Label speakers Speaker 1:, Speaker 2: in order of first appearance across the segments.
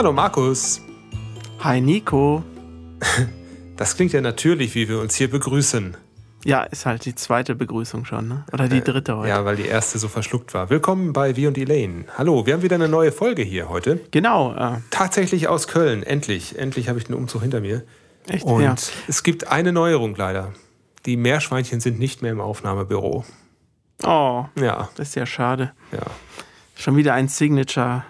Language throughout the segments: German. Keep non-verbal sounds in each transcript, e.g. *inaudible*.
Speaker 1: Hallo Markus.
Speaker 2: Hi Nico. *laughs*
Speaker 1: Das klingt ja natürlich, wie wir uns hier begrüßen.
Speaker 2: Ja, ist halt die zweite Begrüßung schon, ne? Oder die dritte heute.
Speaker 1: Ja, weil die erste so verschluckt war. Willkommen bei Wir und Elaine. Hallo, wir haben wieder eine neue Folge hier heute.
Speaker 2: Genau. Äh,
Speaker 1: Tatsächlich aus Köln. Endlich. Endlich habe ich den Umzug hinter mir.
Speaker 2: echt,
Speaker 1: Und
Speaker 2: ja.
Speaker 1: es gibt eine Neuerung leider. Die Meerschweinchen sind nicht mehr im Aufnahmebüro.
Speaker 2: Oh,
Speaker 1: Ja,
Speaker 2: das ist ja schade.
Speaker 1: ja.
Speaker 2: Schon wieder ein Signature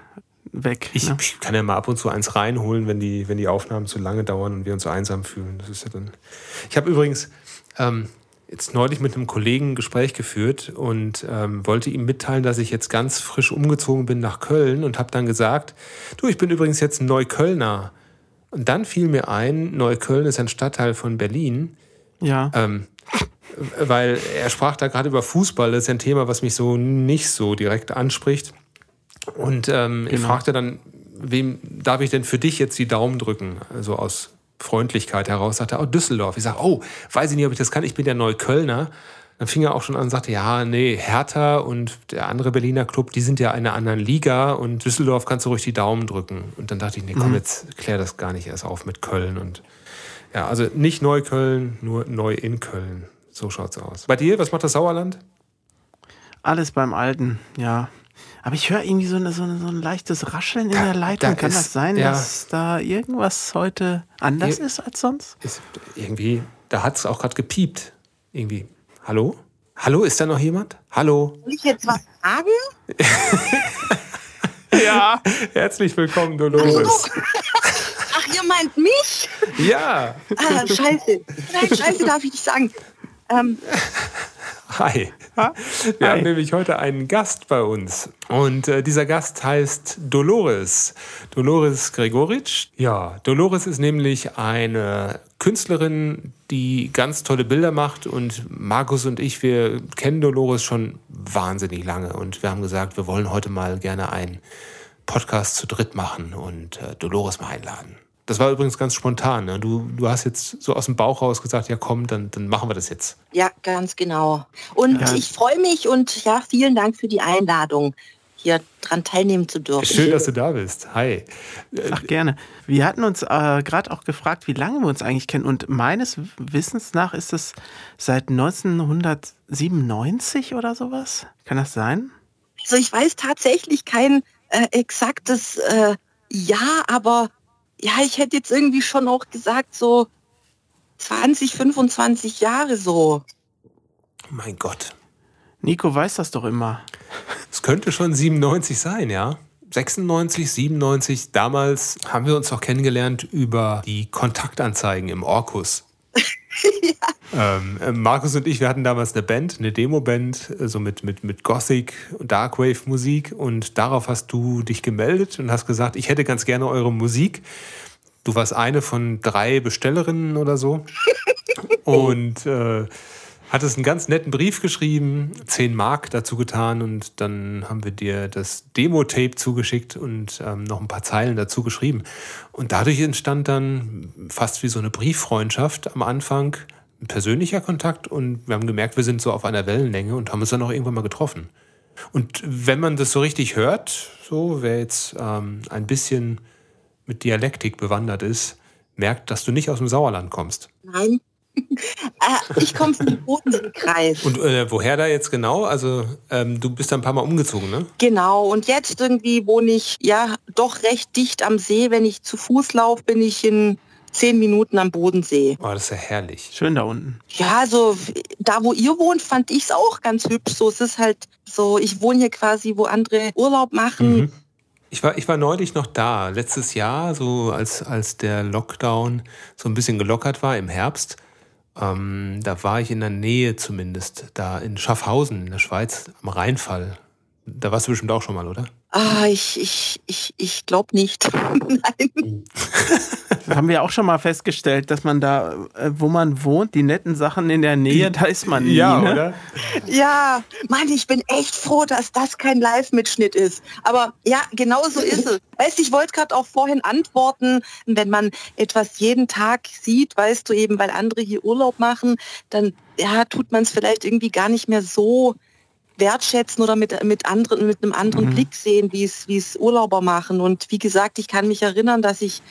Speaker 2: weg.
Speaker 1: Ich,
Speaker 2: ne?
Speaker 1: kann ja mal ab und zu eins reinholen, wenn die, wenn die Aufnahmen zu lange dauern und wir uns so einsam fühlen. Das ist ja dann. Ich habe übrigens ähm, jetzt neulich mit einem Kollegen ein Gespräch geführt und ähm, wollte ihm mitteilen, dass ich jetzt ganz frisch umgezogen bin nach Köln und habe dann gesagt, du, ich bin übrigens jetzt ein Neuköllner. Und dann fiel mir ein, Neukölln ist ein Stadtteil von Berlin.
Speaker 2: Ja.
Speaker 1: Ähm, weil er sprach da gerade über Fußball, das ist ein Thema, was mich so nicht so direkt anspricht. Und ähm, ich
Speaker 2: Genau.
Speaker 1: fragte dann, wem darf ich denn für dich jetzt die Daumen drücken? Also aus Freundlichkeit heraus sagte er, oh, Düsseldorf. Ich sage, oh, weiß ich nicht, ob ich das kann, ich bin ja Neuköllner. Dann fing er auch schon an und sagte, ja, nee, Hertha und der andere Berliner Club, die sind ja in einer anderen Liga und Düsseldorf kannst du ruhig die Daumen drücken. Und dann dachte ich, nee, komm, jetzt klär das gar nicht erst auf mit Köln. Und ja, also nicht Neukölln, nur neu in Köln. So schaut's aus. Bei dir, was macht das Sauerland?
Speaker 2: Alles beim Alten, ja. Aber ich höre irgendwie so, eine, so, eine, so ein leichtes Rascheln in
Speaker 1: Da-
Speaker 2: der Leitung.
Speaker 1: da
Speaker 2: Kann
Speaker 1: ist-
Speaker 2: das sein,
Speaker 1: ja.
Speaker 2: dass da irgendwas heute anders
Speaker 1: Ir-
Speaker 2: ist als sonst?
Speaker 1: Ist irgendwie, da hat's auch gerade gepiept. Irgendwie. Hallo? Hallo, ist da noch jemand? Hallo?
Speaker 3: Soll ich jetzt was sagen? *laughs*
Speaker 2: Ja.
Speaker 1: Herzlich willkommen, Dolores.
Speaker 3: Ach, ihr meint mich?
Speaker 1: Ja.
Speaker 3: Ah, scheiße. Nein, scheiße darf ich nicht sagen. Ähm,
Speaker 1: Hi. Wir
Speaker 2: Hi.
Speaker 1: haben nämlich heute einen Gast bei uns. Und äh, dieser Gast heißt Dolores. Dolores Gregoritsch. Ja, Dolores ist nämlich eine Künstlerin, die ganz tolle Bilder macht. Und Markus und ich, wir kennen Dolores schon wahnsinnig lange. Und wir haben gesagt, wir wollen heute mal gerne einen Podcast zu dritt machen und äh, Dolores mal einladen. Das war übrigens ganz spontan. Ne? Du, du hast jetzt so aus dem Bauch raus gesagt, ja komm, dann, dann machen wir das jetzt.
Speaker 3: ja, ganz genau. Und
Speaker 2: Ja.
Speaker 3: ich freue mich und ja, vielen Dank für die Einladung, hier dran teilnehmen zu dürfen.
Speaker 1: Schön, dass du da bist. Hi.
Speaker 2: Ach, gerne. Wir hatten uns äh, gerade auch gefragt, wie lange wir uns eigentlich kennen. Und meines Wissens nach ist es seit 1997 oder sowas. Kann das sein?
Speaker 3: Also ich weiß tatsächlich kein äh, exaktes äh, Jahr, aber ja, ich hätte jetzt irgendwie schon auch gesagt, so 20, 25 Jahre so.
Speaker 1: Mein Gott.
Speaker 2: Nico weiß das doch immer.
Speaker 1: Es könnte schon 97 sein, ja? 96, 97. Damals haben wir uns auch kennengelernt über die Kontaktanzeigen im Orkus. *laughs* ähm, äh, Markus und ich, wir hatten damals eine Band, eine Demo-Band, äh, so mit, mit, mit Gothic und Darkwave-Musik. Und darauf hast du dich gemeldet und hast gesagt, ich hätte ganz gerne eure Musik. Du warst eine von drei Bestellerinnen oder so. *laughs* Und äh, hattest einen ganz netten Brief geschrieben, 10 Mark dazu getan und dann haben wir dir das Demo-Tape zugeschickt und ähm, noch ein paar Zeilen dazu geschrieben. Und dadurch entstand dann fast wie so eine Brieffreundschaft am Anfang, ein persönlicher Kontakt und wir haben gemerkt, wir sind so auf einer Wellenlänge und haben uns dann auch irgendwann mal getroffen. Und wenn man das so richtig hört, so wer jetzt ähm, ein bisschen mit Dialektik bewandert ist, merkt, dass du nicht aus dem Sauerland kommst.
Speaker 3: Nein. Äh, ich komme vom Bodenseekreis.
Speaker 1: Und äh, woher da jetzt genau? Also ähm, du bist da ein paar Mal umgezogen, ne?
Speaker 3: Genau, und jetzt irgendwie wohne ich ja doch recht dicht am See. Wenn ich zu Fuß laufe, bin ich in zehn Minuten am Bodensee.
Speaker 1: Oh, das ist ja herrlich.
Speaker 2: Schön da unten.
Speaker 3: Ja, also da, wo ihr wohnt, fand ich es auch ganz hübsch. So, es ist halt so, ich wohne hier quasi, wo andere Urlaub machen.
Speaker 1: Mhm. Ich war, ich war neulich noch da, letztes Jahr, so als, als der Lockdown so ein bisschen gelockert war im Herbst. Ähm, da war ich in der Nähe zumindest, da in Schaffhausen in der Schweiz am Rheinfall. Da warst du bestimmt auch schon mal, oder?
Speaker 3: Ah, ich, ich, ich, ich glaube nicht. *laughs* Nein.
Speaker 2: Das haben wir auch schon mal festgestellt, dass man da, äh, wo man wohnt, die netten Sachen in der Nähe, da ist man nie. ne?
Speaker 3: Ja, Mann, ich bin echt froh, dass das kein Live-Mitschnitt ist. Aber ja, genau so ist es. Weißt du, ich wollte gerade auch vorhin antworten, wenn man etwas jeden Tag sieht, weißt du eben, weil andere hier Urlaub machen, dann ja, tut man es vielleicht irgendwie gar nicht mehr so wertschätzen oder mit, mit, anderen, mit einem anderen mhm. Blick sehen, wie es, wie es Urlauber machen. Und wie gesagt, ich kann mich erinnern, dass ich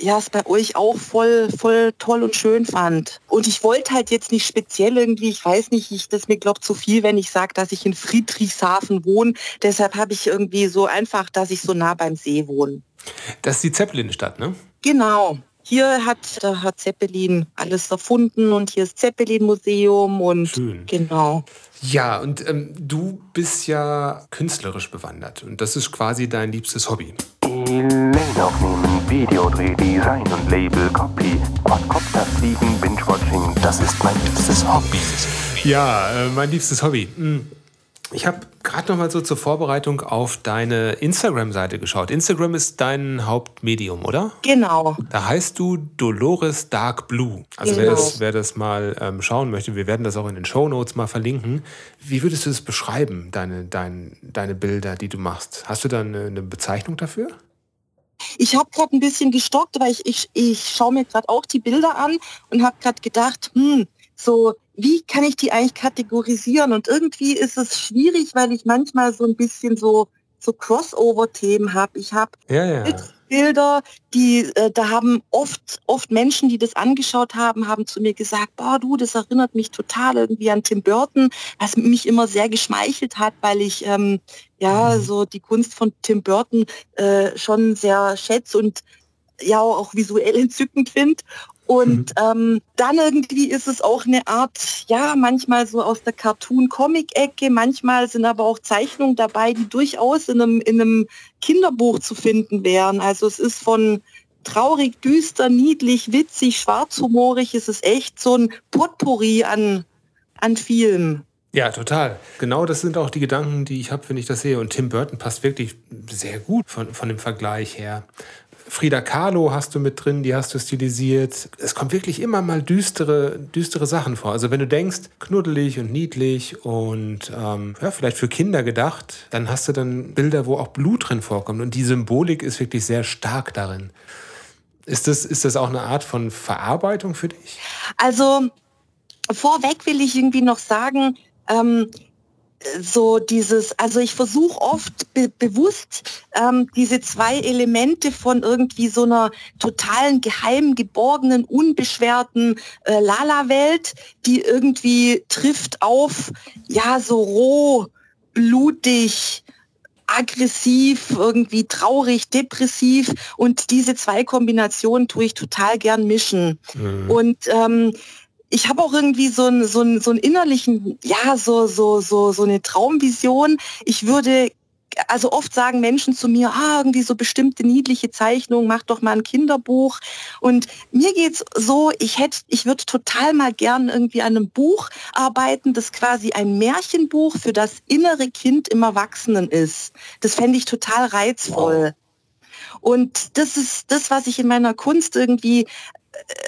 Speaker 3: ja, es bei euch auch voll, voll toll und schön fand. Und ich wollte halt jetzt nicht speziell irgendwie, ich weiß nicht, ich, das mir glaubt zu viel, wenn ich sage, dass ich in Friedrichshafen wohne. Deshalb habe ich irgendwie so einfach, dass ich so nah beim See wohne.
Speaker 1: Das ist die Zeppelin-Stadt, ne?
Speaker 3: Genau. Hier hat der Herr Zeppelin alles erfunden und hier ist Zeppelin-Museum und
Speaker 1: Schön.
Speaker 3: genau.
Speaker 1: Ja, und ähm, du bist ja künstlerisch bewandert und das ist quasi dein liebstes Hobby.
Speaker 4: Lane aufnehmen, Videodreh, Design und Label, Copy, Quadcopter fliegen, Binge-Watching, das ist mein liebstes Hobby.
Speaker 1: Ja, äh, mein liebstes Hobby. Hm. Ich habe gerade noch mal so zur Vorbereitung auf deine Instagram-Seite geschaut. Instagram ist dein Hauptmedium, oder?
Speaker 3: Genau.
Speaker 1: Da heißt du Dolores Dark Blue. Also genau. wer, das, wer das mal ähm, schauen möchte, wir werden das auch in den Show Notes mal verlinken. Wie würdest du das beschreiben, deine, dein, deine Bilder, die du machst? Hast du da eine, eine Bezeichnung dafür?
Speaker 3: Ich habe gerade ein bisschen gestockt, weil ich, ich, ich schaue mir gerade auch die Bilder an und habe gerade gedacht, hm, so, wie kann ich die eigentlich kategorisieren? Und irgendwie ist es schwierig, weil ich manchmal so ein bisschen so, so Crossover-Themen habe. Ich habe
Speaker 1: ja, ja.
Speaker 3: Bilder, die äh, da haben oft oft Menschen, die das angeschaut haben, haben zu mir gesagt, boah du, das erinnert mich total irgendwie an Tim Burton, was mich immer sehr geschmeichelt hat, weil ich ähm, ja mhm. so die Kunst von Tim Burton äh, schon sehr schätze und ja auch visuell *laughs* entzückend finde. Und mhm. ähm, dann irgendwie ist es auch eine Art, ja, manchmal so aus der Cartoon-Comic-Ecke, manchmal sind aber auch Zeichnungen dabei, die durchaus in einem, in einem Kinderbuch zu finden wären. Also es ist von traurig, düster, niedlich, witzig, schwarzhumorig, es ist echt so ein Potpourri an, an Filmen.
Speaker 1: Ja, total. Genau das sind auch die Gedanken, die ich habe, wenn ich das sehe. Und Tim Burton passt wirklich sehr gut von, von dem Vergleich her. Frida Kahlo hast du mit drin, die hast du stilisiert. Es kommt wirklich immer mal düstere, düstere Sachen vor. Also wenn du denkst, knuddelig und niedlich und ähm, ja, vielleicht für Kinder gedacht, dann hast du dann Bilder, wo auch Blut drin vorkommt. Und die Symbolik ist wirklich sehr stark darin. Ist das, ist das auch eine Art von Verarbeitung für dich?
Speaker 3: Also vorweg will ich irgendwie noch sagen, ähm, so dieses, also ich versuche oft be bewusst ähm, diese zwei Elemente von irgendwie so einer totalen, geheimen, geborgenen, unbeschwerten äh, Lala-Welt, die irgendwie trifft auf, ja, so roh, blutig, aggressiv, irgendwie traurig, depressiv und diese zwei Kombinationen tue ich total gern mischen. Mhm. Und ähm, ich habe auch irgendwie so einen so einen, so einen innerlichen, ja, so, so, so, so eine Traumvision. Ich würde also oft sagen Menschen zu mir, ah, irgendwie so bestimmte niedliche Zeichnungen, mach doch mal ein Kinderbuch. Und mir geht's so, ich hätte, ich würde total mal gern irgendwie an einem Buch arbeiten, das quasi ein Märchenbuch für das innere Kind im Erwachsenen ist. Das fände ich total reizvoll. Und das ist das, was ich in meiner Kunst irgendwie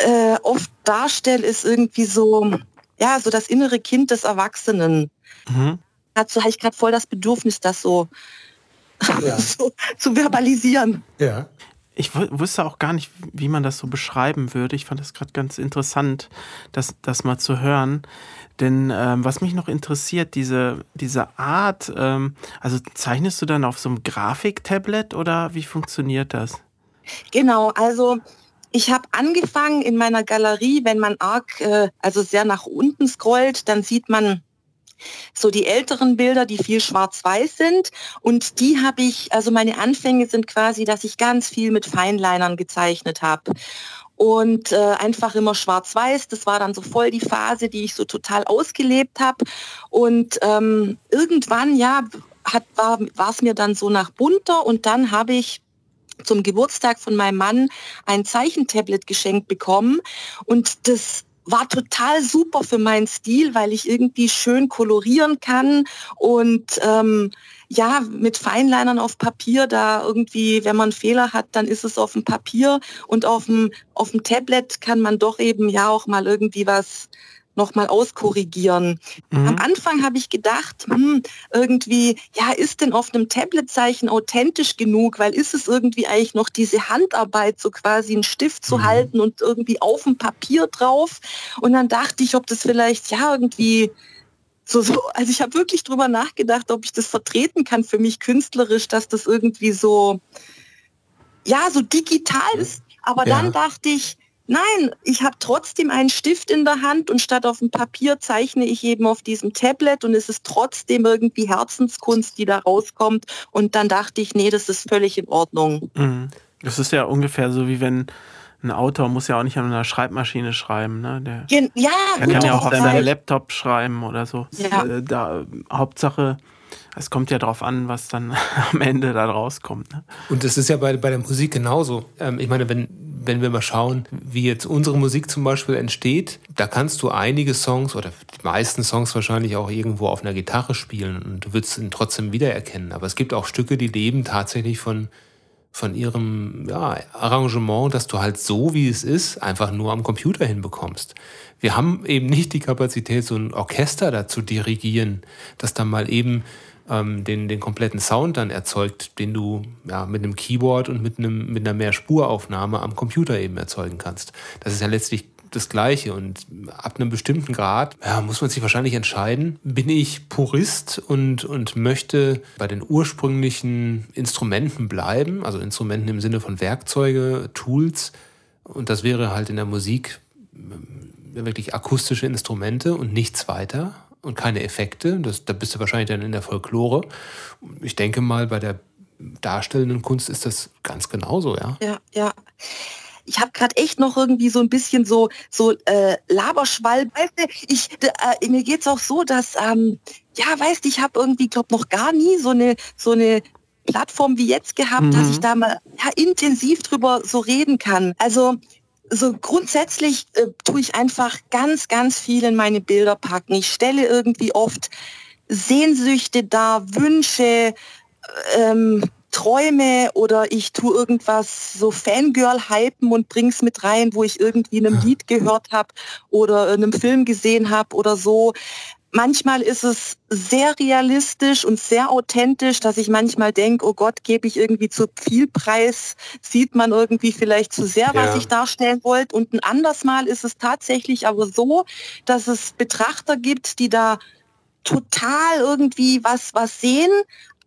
Speaker 3: äh, oft darstelle, ist irgendwie so, ja, so das innere Kind des Erwachsenen. Mhm. Dazu habe ich gerade voll das Bedürfnis, das so, ja. *laughs* so zu verbalisieren.
Speaker 1: Ja.
Speaker 2: Ich wusste auch gar nicht, wie man das so beschreiben würde. Ich fand das gerade ganz interessant, das, das mal zu hören. Denn ähm, was mich noch interessiert, diese, diese Art, ähm, also zeichnest du dann auf so einem Grafiktablet oder wie funktioniert das?
Speaker 3: Genau, also ich habe angefangen in meiner Galerie, wenn man arg, äh, also sehr nach unten scrollt, dann sieht man so die älteren Bilder, die viel schwarz-weiß sind. Und die habe ich, also meine Anfänge sind quasi, dass ich ganz viel mit Feinlinern gezeichnet habe. Und äh, einfach immer schwarz-weiß. Das war dann so voll die Phase, die ich so total ausgelebt habe. Und ähm, irgendwann, ja, hat, war es mir dann so nach bunter und dann habe ich zum Geburtstag von meinem Mann ein Zeichentablet geschenkt bekommen. Und das war total super für meinen Stil, weil ich irgendwie schön kolorieren kann und ähm, ja, mit Feinlinern auf Papier, da irgendwie, wenn man Fehler hat, dann ist es auf dem Papier und auf dem, auf dem Tablet kann man doch eben ja auch mal irgendwie was nochmal auskorrigieren. Mhm. Am Anfang habe ich gedacht, hm, irgendwie, ja, ist denn auf einem Tabletzeichen authentisch genug, weil ist es irgendwie eigentlich noch diese Handarbeit, so quasi einen Stift zu mhm. halten und irgendwie auf dem Papier drauf. Und dann dachte ich, ob das vielleicht, ja, irgendwie so, so, also ich habe wirklich drüber nachgedacht, ob ich das vertreten kann für mich künstlerisch, dass das irgendwie so, ja, so digital ist. Aber ja. dann dachte ich, nein, ich habe trotzdem einen Stift in der Hand und statt auf dem Papier zeichne ich eben auf diesem Tablet und es ist trotzdem irgendwie Herzenskunst, die da rauskommt. Und dann dachte ich, nee, das ist völlig in Ordnung.
Speaker 2: Mhm. Das ist ja ungefähr so, wie wenn ein Autor muss ja auch nicht an einer Schreibmaschine schreiben. Ne? Der,
Speaker 3: ja,
Speaker 2: er kann ja auch auf seinem Laptop schreiben oder so. Ja. Äh, da, Hauptsache, es kommt ja darauf an, was dann *laughs* am Ende da rauskommt. Ne?
Speaker 1: Und das ist ja bei, bei der Musik genauso. Ähm, ich meine, wenn, wenn wir mal schauen, wie jetzt unsere Musik zum Beispiel entsteht, da kannst du einige Songs oder die meisten Songs wahrscheinlich auch irgendwo auf einer Gitarre spielen und du würdest ihn trotzdem wiedererkennen. Aber es gibt auch Stücke, die leben tatsächlich von von ihrem ja, Arrangement, dass du halt so, wie es ist, einfach nur am Computer hinbekommst. Wir haben eben nicht die Kapazität, so ein Orchester da zu dirigieren, das dann mal eben ähm, den, den kompletten Sound dann erzeugt, den du ja, mit einem Keyboard und mit, einem, mit einer Mehrspuraufnahme am Computer eben erzeugen kannst. Das ist ja letztlich das Gleiche. Und ab einem bestimmten Grad ja, muss man sich wahrscheinlich entscheiden, bin ich Purist und, und möchte bei den ursprünglichen Instrumenten bleiben, also Instrumenten im Sinne von Werkzeuge, Tools. Und das wäre halt in der Musik äh, wirklich akustische Instrumente und nichts weiter und keine Effekte. Das, da bist du wahrscheinlich dann in der Folklore. Ich denke mal, bei der darstellenden Kunst ist das ganz genauso, ja.
Speaker 3: Ja, ja ich habe gerade echt noch irgendwie so ein bisschen so so äh, Laberschwall. Weißt du, ich, äh, mir geht's auch so, dass ähm, ja, weißt du, ich habe irgendwie glaube noch gar nie so eine so eine Plattform wie jetzt gehabt, mhm. dass ich da mal ja, intensiv drüber so reden kann. Also so grundsätzlich äh, tue ich einfach ganz, ganz viel in meine Bilder packen. Ich stelle irgendwie oft Sehnsüchte dar, Wünsche, ähm, Träume oder ich tue irgendwas so Fangirl-hypen und bring's mit rein, wo ich irgendwie in einem Lied gehört habe oder in einem Film gesehen habe oder so. Manchmal ist es sehr realistisch und sehr authentisch, dass ich manchmal denke, oh Gott, gebe ich irgendwie zu viel Preis, sieht man irgendwie vielleicht zu sehr, was ja. ich darstellen wollte. Und ein anderes Mal ist es tatsächlich aber so, dass es Betrachter gibt, die da total irgendwie was, was sehen,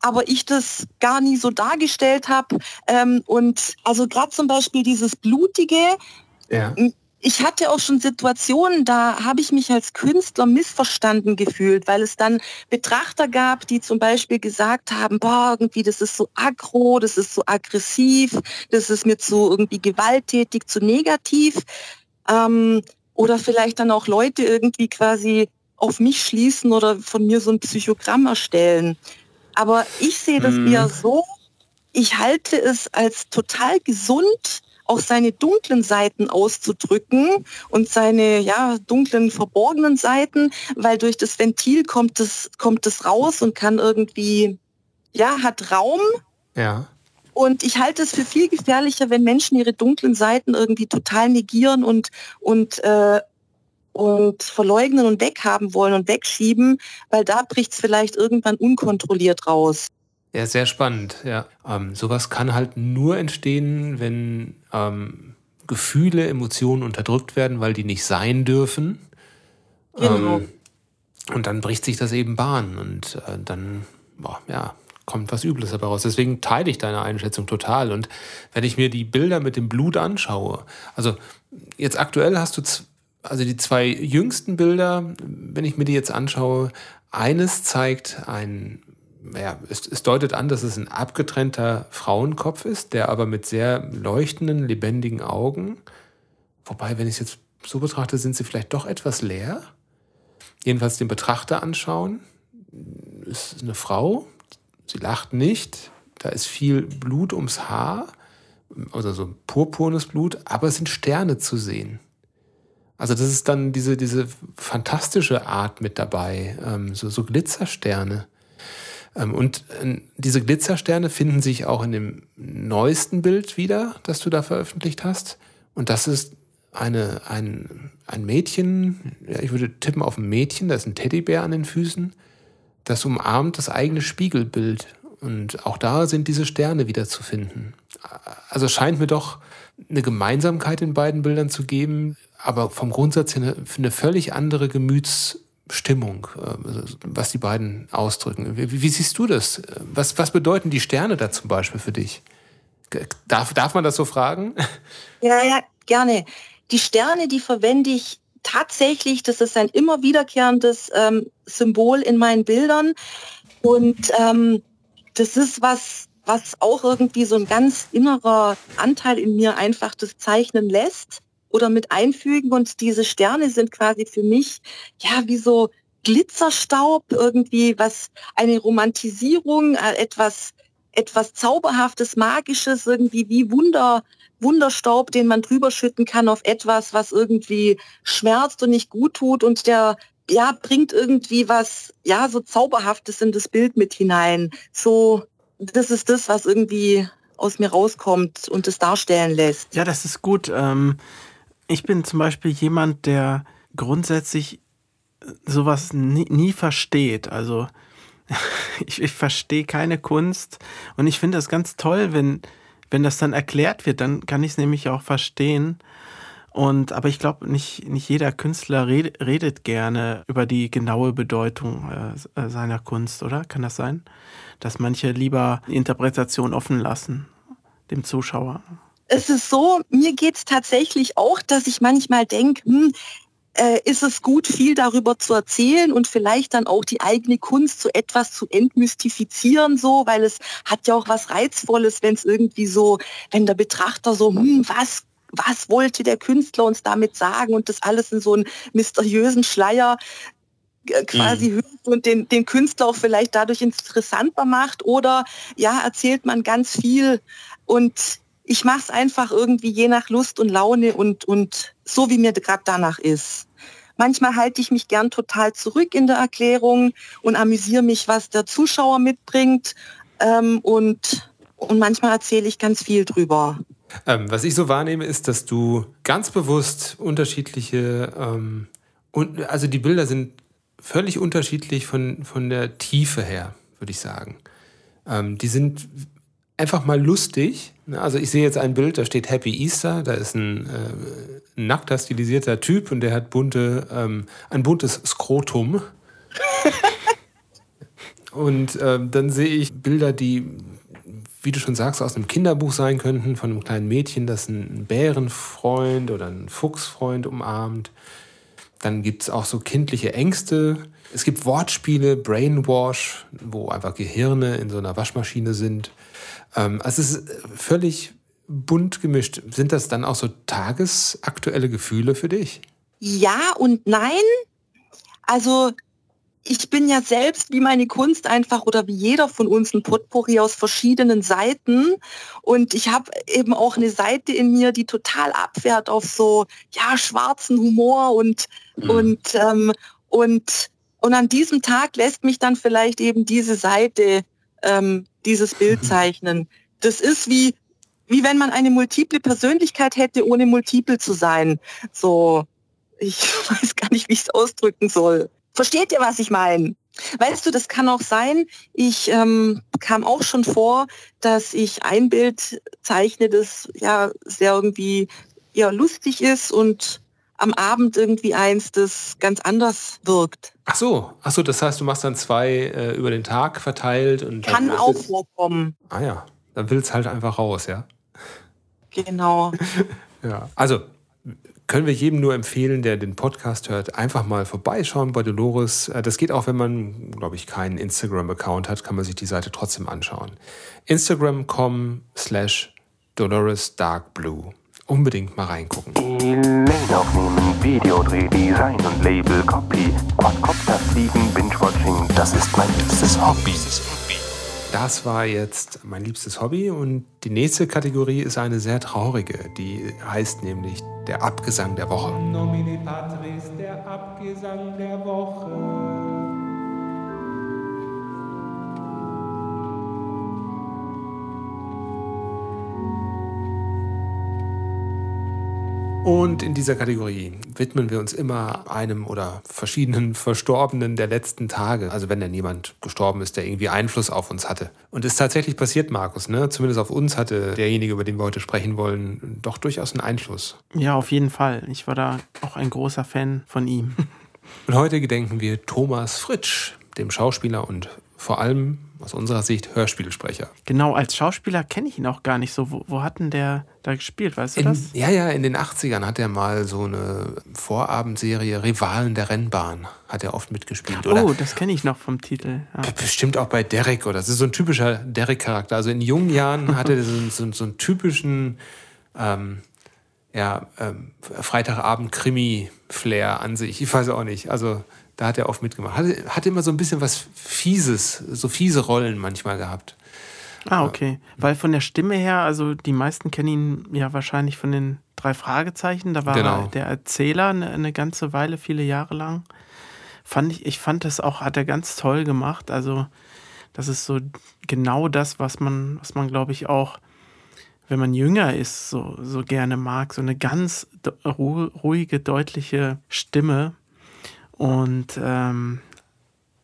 Speaker 3: aber ich das gar nie so dargestellt habe. Ähm, und also gerade zum Beispiel dieses Blutige, ja. Ich hatte auch schon Situationen, da habe ich mich als Künstler missverstanden gefühlt, weil es dann Betrachter gab, die zum Beispiel gesagt haben, boah, irgendwie das ist so aggro, das ist so aggressiv, das ist mir zu irgendwie gewalttätig, zu negativ. Ähm, oder vielleicht dann auch Leute irgendwie quasi auf mich schließen oder von mir so ein Psychogramm erstellen. Aber ich sehe das mhm. eher so, ich halte es als total gesund, auch seine dunklen Seiten auszudrücken und seine ja, dunklen, verborgenen Seiten, weil durch das Ventil kommt es, kommt es raus und kann irgendwie, ja, hat Raum.
Speaker 1: Ja.
Speaker 3: Und ich halte es für viel gefährlicher, wenn Menschen ihre dunklen Seiten irgendwie total negieren und, und, äh, und verleugnen und weghaben wollen und wegschieben, weil da bricht es vielleicht irgendwann unkontrolliert raus.
Speaker 1: Ja, sehr spannend. Ja, ähm, sowas kann halt nur entstehen, wenn ähm, Gefühle, Emotionen unterdrückt werden, weil die nicht sein dürfen. Genau. Ähm, und dann bricht sich das eben Bahn und äh, dann, boah, ja, kommt was Übles dabei raus. Deswegen teile ich deine Einschätzung total. Und wenn ich mir die Bilder mit dem Blut anschaue, also jetzt aktuell hast du also die zwei jüngsten Bilder, wenn ich mir die jetzt anschaue, eines zeigt ein, ja, es, es, deutet an, dass es ein abgetrennter Frauenkopf ist, der aber mit sehr leuchtenden, lebendigen Augen, wobei, wenn ich es jetzt so betrachte, sind sie vielleicht doch etwas leer. Jedenfalls den Betrachter anschauen, ist eine Frau, sie lacht nicht, da ist viel Blut ums Haar, also so purpurnes Blut, aber es sind Sterne zu sehen. Also das ist dann diese, diese fantastische Art mit dabei, ähm, so, so Glitzersterne. Ähm, und äh, diese Glitzersterne finden sich auch in dem neuesten Bild wieder, das du da veröffentlicht hast. Und das ist eine, ein, ein Mädchen, ja, ich würde tippen auf ein Mädchen, da ist ein Teddybär an den Füßen, das umarmt das eigene Spiegelbild. Und auch da sind diese Sterne wieder zu finden. Also scheint mir doch eine Gemeinsamkeit in beiden Bildern zu geben, aber vom Grundsatz her eine, eine völlig andere Gemüts, Stimmung, äh, was die beiden ausdrücken. Wie, wie, siehst du das? Was, was bedeuten die Sterne da zum Beispiel für dich? Darf, darf man das so fragen? *laughs*
Speaker 3: Ja, ja, gerne. Die Sterne, die verwende ich tatsächlich, das ist ein immer wiederkehrendes ähm, Symbol in meinen Bildern. Und ähm, das ist was, was auch irgendwie so ein ganz innerer Anteil in mir einfach das Zeichnen lässt oder mit einfügen. Und diese Sterne sind quasi für mich ja wie so Glitzerstaub, irgendwie was, eine Romantisierung, äh, etwas, etwas Zauberhaftes, Magisches, irgendwie wie Wunder, Wunderstaub, den man drüber schütten kann auf etwas, was irgendwie schmerzt und nicht gut tut und der ja bringt irgendwie was ja so zauberhaftes in das Bild mit hinein. So das ist das, was irgendwie aus mir rauskommt und es darstellen lässt.
Speaker 2: Ja, das ist gut. Ähm, ich bin zum Beispiel jemand, der grundsätzlich sowas nie, nie versteht. Also *laughs* ich, ich verstehe keine Kunst und ich finde es ganz toll, wenn, wenn das dann erklärt wird, dann kann ich es nämlich auch verstehen. Und, aber ich glaube, nicht, nicht jeder Künstler redet, redet gerne über die genaue Bedeutung äh, seiner Kunst, oder? Kann das sein? Dass manche lieber die Interpretation offen lassen, dem Zuschauer.
Speaker 3: Es ist so, mir geht es tatsächlich auch, dass ich manchmal denke, hm, äh, ist es gut, viel darüber zu erzählen und vielleicht dann auch die eigene Kunst so etwas zu entmystifizieren, so, weil es hat ja auch was Reizvolles, wenn es irgendwie so, wenn der Betrachter so, hm, was was wollte der Künstler uns damit sagen und das alles in so einen mysteriösen Schleier äh, quasi mhm. und den, den Künstler auch vielleicht dadurch interessanter macht oder ja, erzählt man ganz viel und ich mache es einfach irgendwie je nach Lust und Laune und, und so wie mir gerade danach ist. Manchmal halte ich mich gern total zurück in der Erklärung und amüsiere mich, was der Zuschauer mitbringt. Ähm, und, und manchmal erzähle ich ganz viel drüber.
Speaker 1: Ähm, was ich so wahrnehme, ist, dass du ganz bewusst unterschiedliche, ähm, und, also die Bilder sind völlig unterschiedlich von, von der Tiefe her, würde ich sagen. Ähm, die sind einfach mal lustig. Also ich sehe jetzt ein Bild, da steht Happy Easter, da ist ein, äh, nackter, stilisierter Typ und der hat bunte, ähm, ein buntes Skrotum. *laughs* und ähm, dann sehe ich Bilder, die wie du schon sagst, aus einem Kinderbuch sein könnten, von einem kleinen Mädchen, das einen Bärenfreund oder einen Fuchsfreund umarmt. Dann gibt es auch so kindliche Ängste. Es gibt Wortspiele, Brainwash, wo einfach Gehirne in so einer Waschmaschine sind. Ähm, also es ist völlig bunt gemischt. Sind das dann auch so tagesaktuelle Gefühle für dich?
Speaker 3: Ja und nein. Also ich bin ja selbst wie meine Kunst einfach oder wie jeder von uns ein Potpourri aus verschiedenen Seiten. Und ich habe eben auch eine Seite in mir, die total abfährt auf so ja schwarzen Humor und mhm. und ähm, und und an diesem Tag lässt mich dann vielleicht eben diese Seite ähm, dieses Bild *laughs* zeichnen. Das ist wie wie wenn man eine multiple Persönlichkeit hätte, ohne multiple zu sein. So, ich *laughs* weiß gar nicht, wie ich es ausdrücken soll. Versteht ihr, was ich meine? Weißt du, das kann auch sein, ich ähm, kam auch schon vor, dass ich ein Bild zeichne, das ja sehr irgendwie ja, lustig ist und am Abend irgendwie eins, das ganz anders wirkt.
Speaker 1: Ach so, ach so, das heißt, du machst dann zwei äh, über den Tag verteilt und
Speaker 3: kann auch vorkommen.
Speaker 1: Ah ja, dann will es halt einfach raus, ja.
Speaker 3: Genau. *laughs*
Speaker 1: ja, also können wir jedem nur empfehlen, der den Podcast hört, einfach mal vorbeischauen bei Dolores. Äh, das geht auch, wenn man, glaube ich, keinen Instagram-Account hat, kann man sich die Seite trotzdem anschauen. Instagram.com slash Dolores Dark Blue. Unbedingt mal reingucken.
Speaker 4: E-Mail aufnehmen, Videodreh, Design und Label, Copy, Quadcopter fliegen, Binge-Watching, das ist mein liebstes Hobby.
Speaker 1: Das war jetzt mein liebstes Hobby und die nächste Kategorie ist eine sehr traurige, die heißt nämlich der Abgesang der Woche. Nomine Patris, der Abgesang der Woche. Und in dieser Kategorie widmen wir uns immer einem oder verschiedenen *laughs* Verstorbenen der letzten Tage. Also wenn dann jemand gestorben ist, der irgendwie Einfluss auf uns hatte. Und es ist tatsächlich passiert, Markus, ne? Zumindest auf uns hatte derjenige, über den wir heute sprechen wollen, doch durchaus einen Einfluss.
Speaker 2: Ja, auf jeden Fall. Ich war da auch ein großer Fan von ihm. *laughs*
Speaker 1: Und heute gedenken wir Thomas Fritsch, dem Schauspieler und vor allem aus unserer Sicht Hörspielsprecher.
Speaker 2: Genau, als Schauspieler kenne ich ihn auch gar nicht so. Wo, wo hat denn der da gespielt, weißt du
Speaker 1: In,
Speaker 2: das?
Speaker 1: ja, ja, in den 80ern hat er mal so eine Vorabendserie Rivalen der Rennbahn, hat er oft mitgespielt. Oder
Speaker 2: Oh, das kenne ich noch vom Titel. Ja.
Speaker 1: Bestimmt auch bei Derek oder das ist so ein typischer Derek-Charakter. Also in jungen Jahren *laughs* hatte er so, so, so einen typischen ähm, ja, ähm, Freitagabend-Krimi-Flair an sich. Ich weiß auch nicht. Also da hat er oft mitgemacht. Hatte, hatte immer so ein bisschen was Fieses, so fiese Rollen manchmal gehabt.
Speaker 2: Ah, okay. Weil von der Stimme her, also die meisten kennen ihn ja wahrscheinlich von den drei Fragezeichen. Da war
Speaker 1: Genau.
Speaker 2: er der Erzähler eine, eine ganze Weile, viele Jahre lang. Fand ich, ich fand das auch, hat er ganz toll gemacht. Also, das ist so genau das, was man, was man, glaube ich, auch, wenn man jünger ist, so, so gerne mag. So eine ganz ruhige, deutliche Stimme. Und ähm,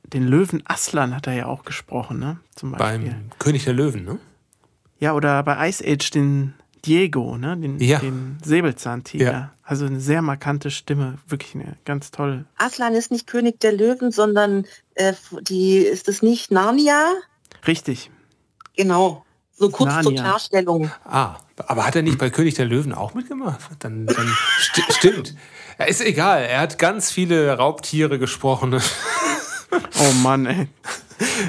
Speaker 2: den Löwen Aslan hat er ja auch gesprochen, ne? Zum Beispiel.
Speaker 1: Beim König der Löwen, ne?
Speaker 2: Ja, oder bei Ice Age den Diego, ne? den,
Speaker 1: Ja.
Speaker 2: den Säbelzahntiger.
Speaker 1: Ja.
Speaker 2: Also eine sehr markante Stimme, wirklich eine ganz toll.
Speaker 3: Aslan ist nicht König der Löwen, sondern äh, die ist es nicht Narnia?
Speaker 2: Richtig.
Speaker 3: Genau. So kurz zur
Speaker 2: Narnia.
Speaker 3: Klarstellung.
Speaker 1: Ah, aber hat er nicht bei König der Löwen auch mitgemacht? Dann, dann sti stimmt. Ja, ist egal. Er hat ganz viele Raubtiere gesprochen. *laughs*
Speaker 2: Oh Mann, ey.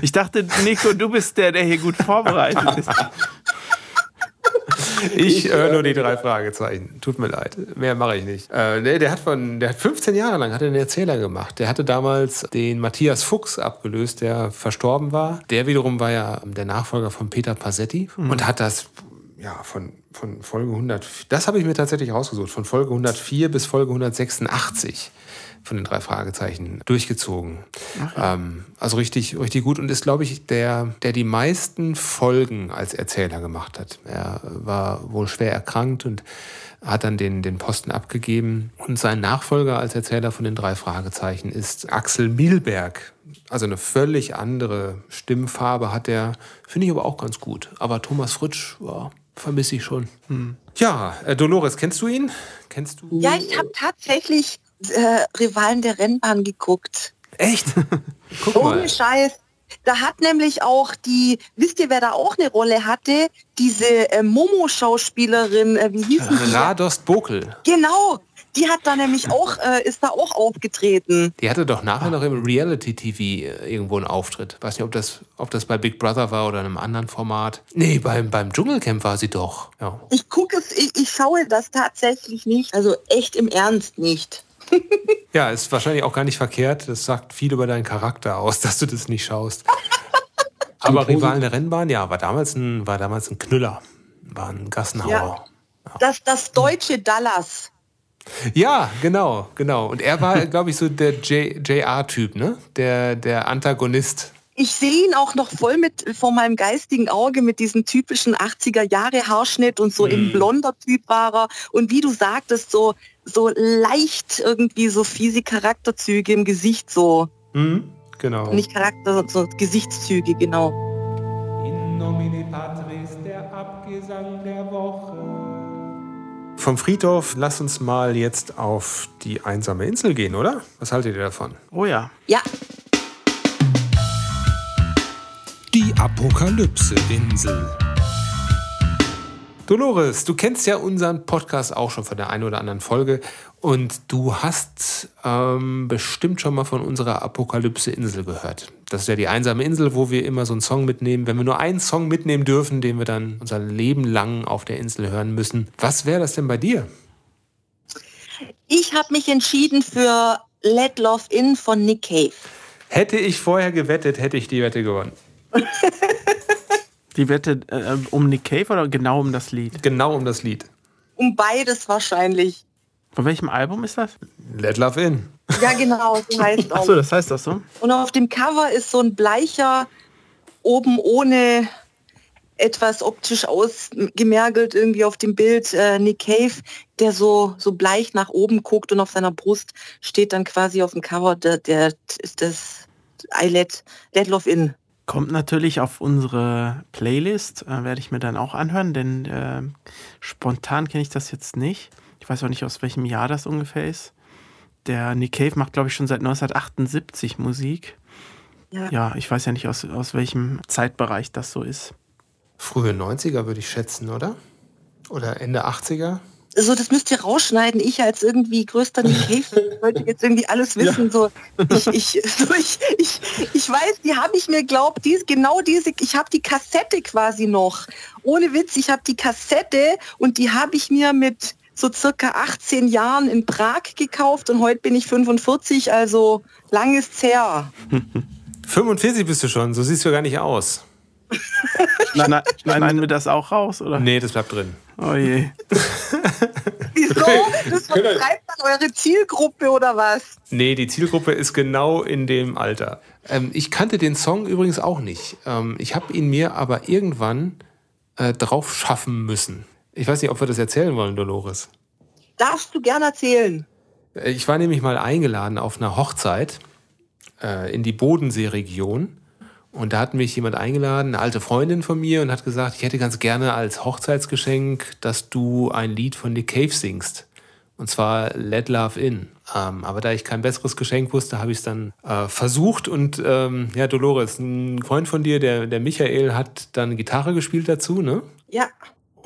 Speaker 2: Ich dachte, Nico, du bist der, der hier gut vorbereitet ist.
Speaker 1: Ich höre nur die drei Fragezeichen. Tut mir leid. Mehr mache ich nicht. Äh, nee, der hat von, der hat 15 Jahre lang hat er einen Erzähler gemacht. Der hatte damals den Matthias Fuchs abgelöst, der verstorben war. Der wiederum war ja der Nachfolger von Peter Passetti und hat das ja von, von Folge 100. Das habe ich mir tatsächlich rausgesucht. Von Folge 104 bis Folge 186 von den drei Fragezeichen durchgezogen. Ähm, also richtig, richtig gut und ist, glaube ich, der, der die meisten Folgen als Erzähler gemacht hat. Er war wohl schwer erkrankt und hat dann den, den Posten abgegeben. Und sein Nachfolger als Erzähler von den drei Fragezeichen ist Axel Mielberg. Also eine völlig andere Stimmfarbe hat er, finde ich aber auch ganz gut. Aber Thomas Fritsch, ja, vermisse ich schon. Ja, äh, Dolores, kennst du ihn? Kennst du?
Speaker 3: Ja, ich habe tatsächlich äh, Rivalen der Rennbahn geguckt.
Speaker 1: Echt? *laughs* Guck mal.
Speaker 3: Ohne Scheiß. Da hat nämlich auch die, wisst ihr, wer da auch eine Rolle hatte? Diese äh, Momo-Schauspielerin, äh, wie hieß sie?
Speaker 1: Radost Bokel.
Speaker 3: Genau, die hat da nämlich auch, äh, ist da auch aufgetreten.
Speaker 1: Die hatte doch nachher noch im Reality-TV äh, irgendwo einen Auftritt. Weiß nicht, ob das, ob das bei Big Brother war oder in einem anderen Format. Nee, beim, beim Dschungelcamp war sie doch. Ja.
Speaker 3: Ich gucke es, ich, ich schaue das tatsächlich nicht. Also echt im Ernst nicht. *laughs*
Speaker 1: ja, ist wahrscheinlich auch gar nicht verkehrt. Das sagt viel über deinen Charakter aus, *laughs* dass du das nicht schaust. Aber Rivalen der Rennbahn, ja, war damals ein, war damals ein Knüller. War ein Gassenhauer.
Speaker 3: Ja. Das, das deutsche Dallas.
Speaker 1: Ja, genau, genau. Und er war, *laughs* glaube ich, so der JR-Typ, ne? Der, der Antagonist.
Speaker 3: Ich sehe ihn auch noch voll mit vor meinem geistigen Auge mit diesem typischen 80er Jahre Haarschnitt und so im blonder Typ war er. Und wie du sagtest, so, so leicht irgendwie so fiese Charakterzüge im Gesicht, so.
Speaker 1: Mhm, genau.
Speaker 3: Nicht Charakter, so Gesichtszüge, genau.
Speaker 1: In nomine Patris, der Abgesang der Woche. Vom Friedhof, lass uns mal jetzt auf die einsame Insel gehen, oder? Was haltet ihr davon?
Speaker 2: Oh ja.
Speaker 3: Ja,
Speaker 5: Die Apokalypse-Insel.
Speaker 1: Dolores, du kennst ja unseren Podcast auch schon von der einen oder anderen Folge und du hast ähm, bestimmt schon mal von unserer Apokalypse-Insel gehört. Das ist ja die einsame Insel, wo wir immer so einen Song mitnehmen. Wenn wir nur einen Song mitnehmen dürfen, den wir dann unser Leben lang auf der Insel hören müssen. Was wäre das denn bei dir?
Speaker 3: ich habe mich entschieden für Let Love In von Nick Cave.
Speaker 1: Hätte ich vorher gewettet, hätte ich die Wette gewonnen.
Speaker 2: Die Wette äh, um Nick Cave oder genau um das Lied?
Speaker 1: Genau um das Lied.
Speaker 3: Um beides wahrscheinlich.
Speaker 2: Von welchem Album ist das?
Speaker 1: Let Love In.
Speaker 3: Ja, genau, so *laughs* heißt auch.
Speaker 2: Achso, das heißt das so?
Speaker 3: Und auf dem Cover ist so ein bleicher, oben ohne etwas optisch ausgemergelt irgendwie auf dem Bild äh, Nick Cave, der so, so bleich nach oben guckt und auf seiner Brust steht dann quasi auf dem Cover der, der, das I Let, Let Love In.
Speaker 2: Kommt natürlich auf unsere Playlist, äh, werde ich mir dann auch anhören, denn äh, spontan kenne ich das jetzt nicht. Ich weiß auch nicht, aus welchem Jahr das ungefähr ist. der Nick Cave macht, glaube ich, schon seit 1978 Musik.
Speaker 3: Ja.
Speaker 2: Ja, ich weiß ja nicht, aus, aus welchem Zeitbereich das so ist.
Speaker 1: Frühe 90er würde ich schätzen, oder? Oder Ende 80er?
Speaker 3: So, das müsst ihr rausschneiden. Ich als irgendwie größter Nick *laughs* Cave wollte jetzt irgendwie alles wissen. So, ich, ich, *laughs* so ich, ich, ich weiß, die habe ich mir glaubt, diese, genau diese, ich habe die Kassette quasi noch. Ohne Witz, ich habe die Kassette und die habe ich mir mit so circa 18 Jahren in Prag gekauft und heute bin ich 45, also lang ist's her. *laughs*
Speaker 1: 45 bist du schon, so siehst du gar nicht aus. *laughs*
Speaker 2: Schneiden, schneiden wir das auch raus, oder?
Speaker 1: Nee, das bleibt drin.
Speaker 2: Oh je. *laughs*
Speaker 3: Wieso? Das beschreibt dann eure Zielgruppe oder was?
Speaker 1: Nee, die Zielgruppe ist genau in dem Alter. Ähm, ich kannte den Song übrigens auch nicht. Ähm, ich habe ihn mir aber irgendwann äh, drauf schaffen müssen. Ich weiß nicht, ob wir das erzählen wollen, Dolores.
Speaker 3: Darfst du gern erzählen?
Speaker 1: Äh, Ich war nämlich mal eingeladen auf einer Hochzeit äh, in die Bodenseeregion. Und da hat mich jemand eingeladen, eine alte Freundin von mir, und hat gesagt, ich hätte ganz gerne als Hochzeitsgeschenk, dass du ein Lied von Nick Cave singst. Und zwar Let Love In. Ähm, aber da ich kein besseres Geschenk wusste, habe ich es dann äh, versucht. Und ähm, ja, Dolores, ein Freund von dir, der, der Michael, hat dann Gitarre gespielt dazu, ne?
Speaker 3: Ja.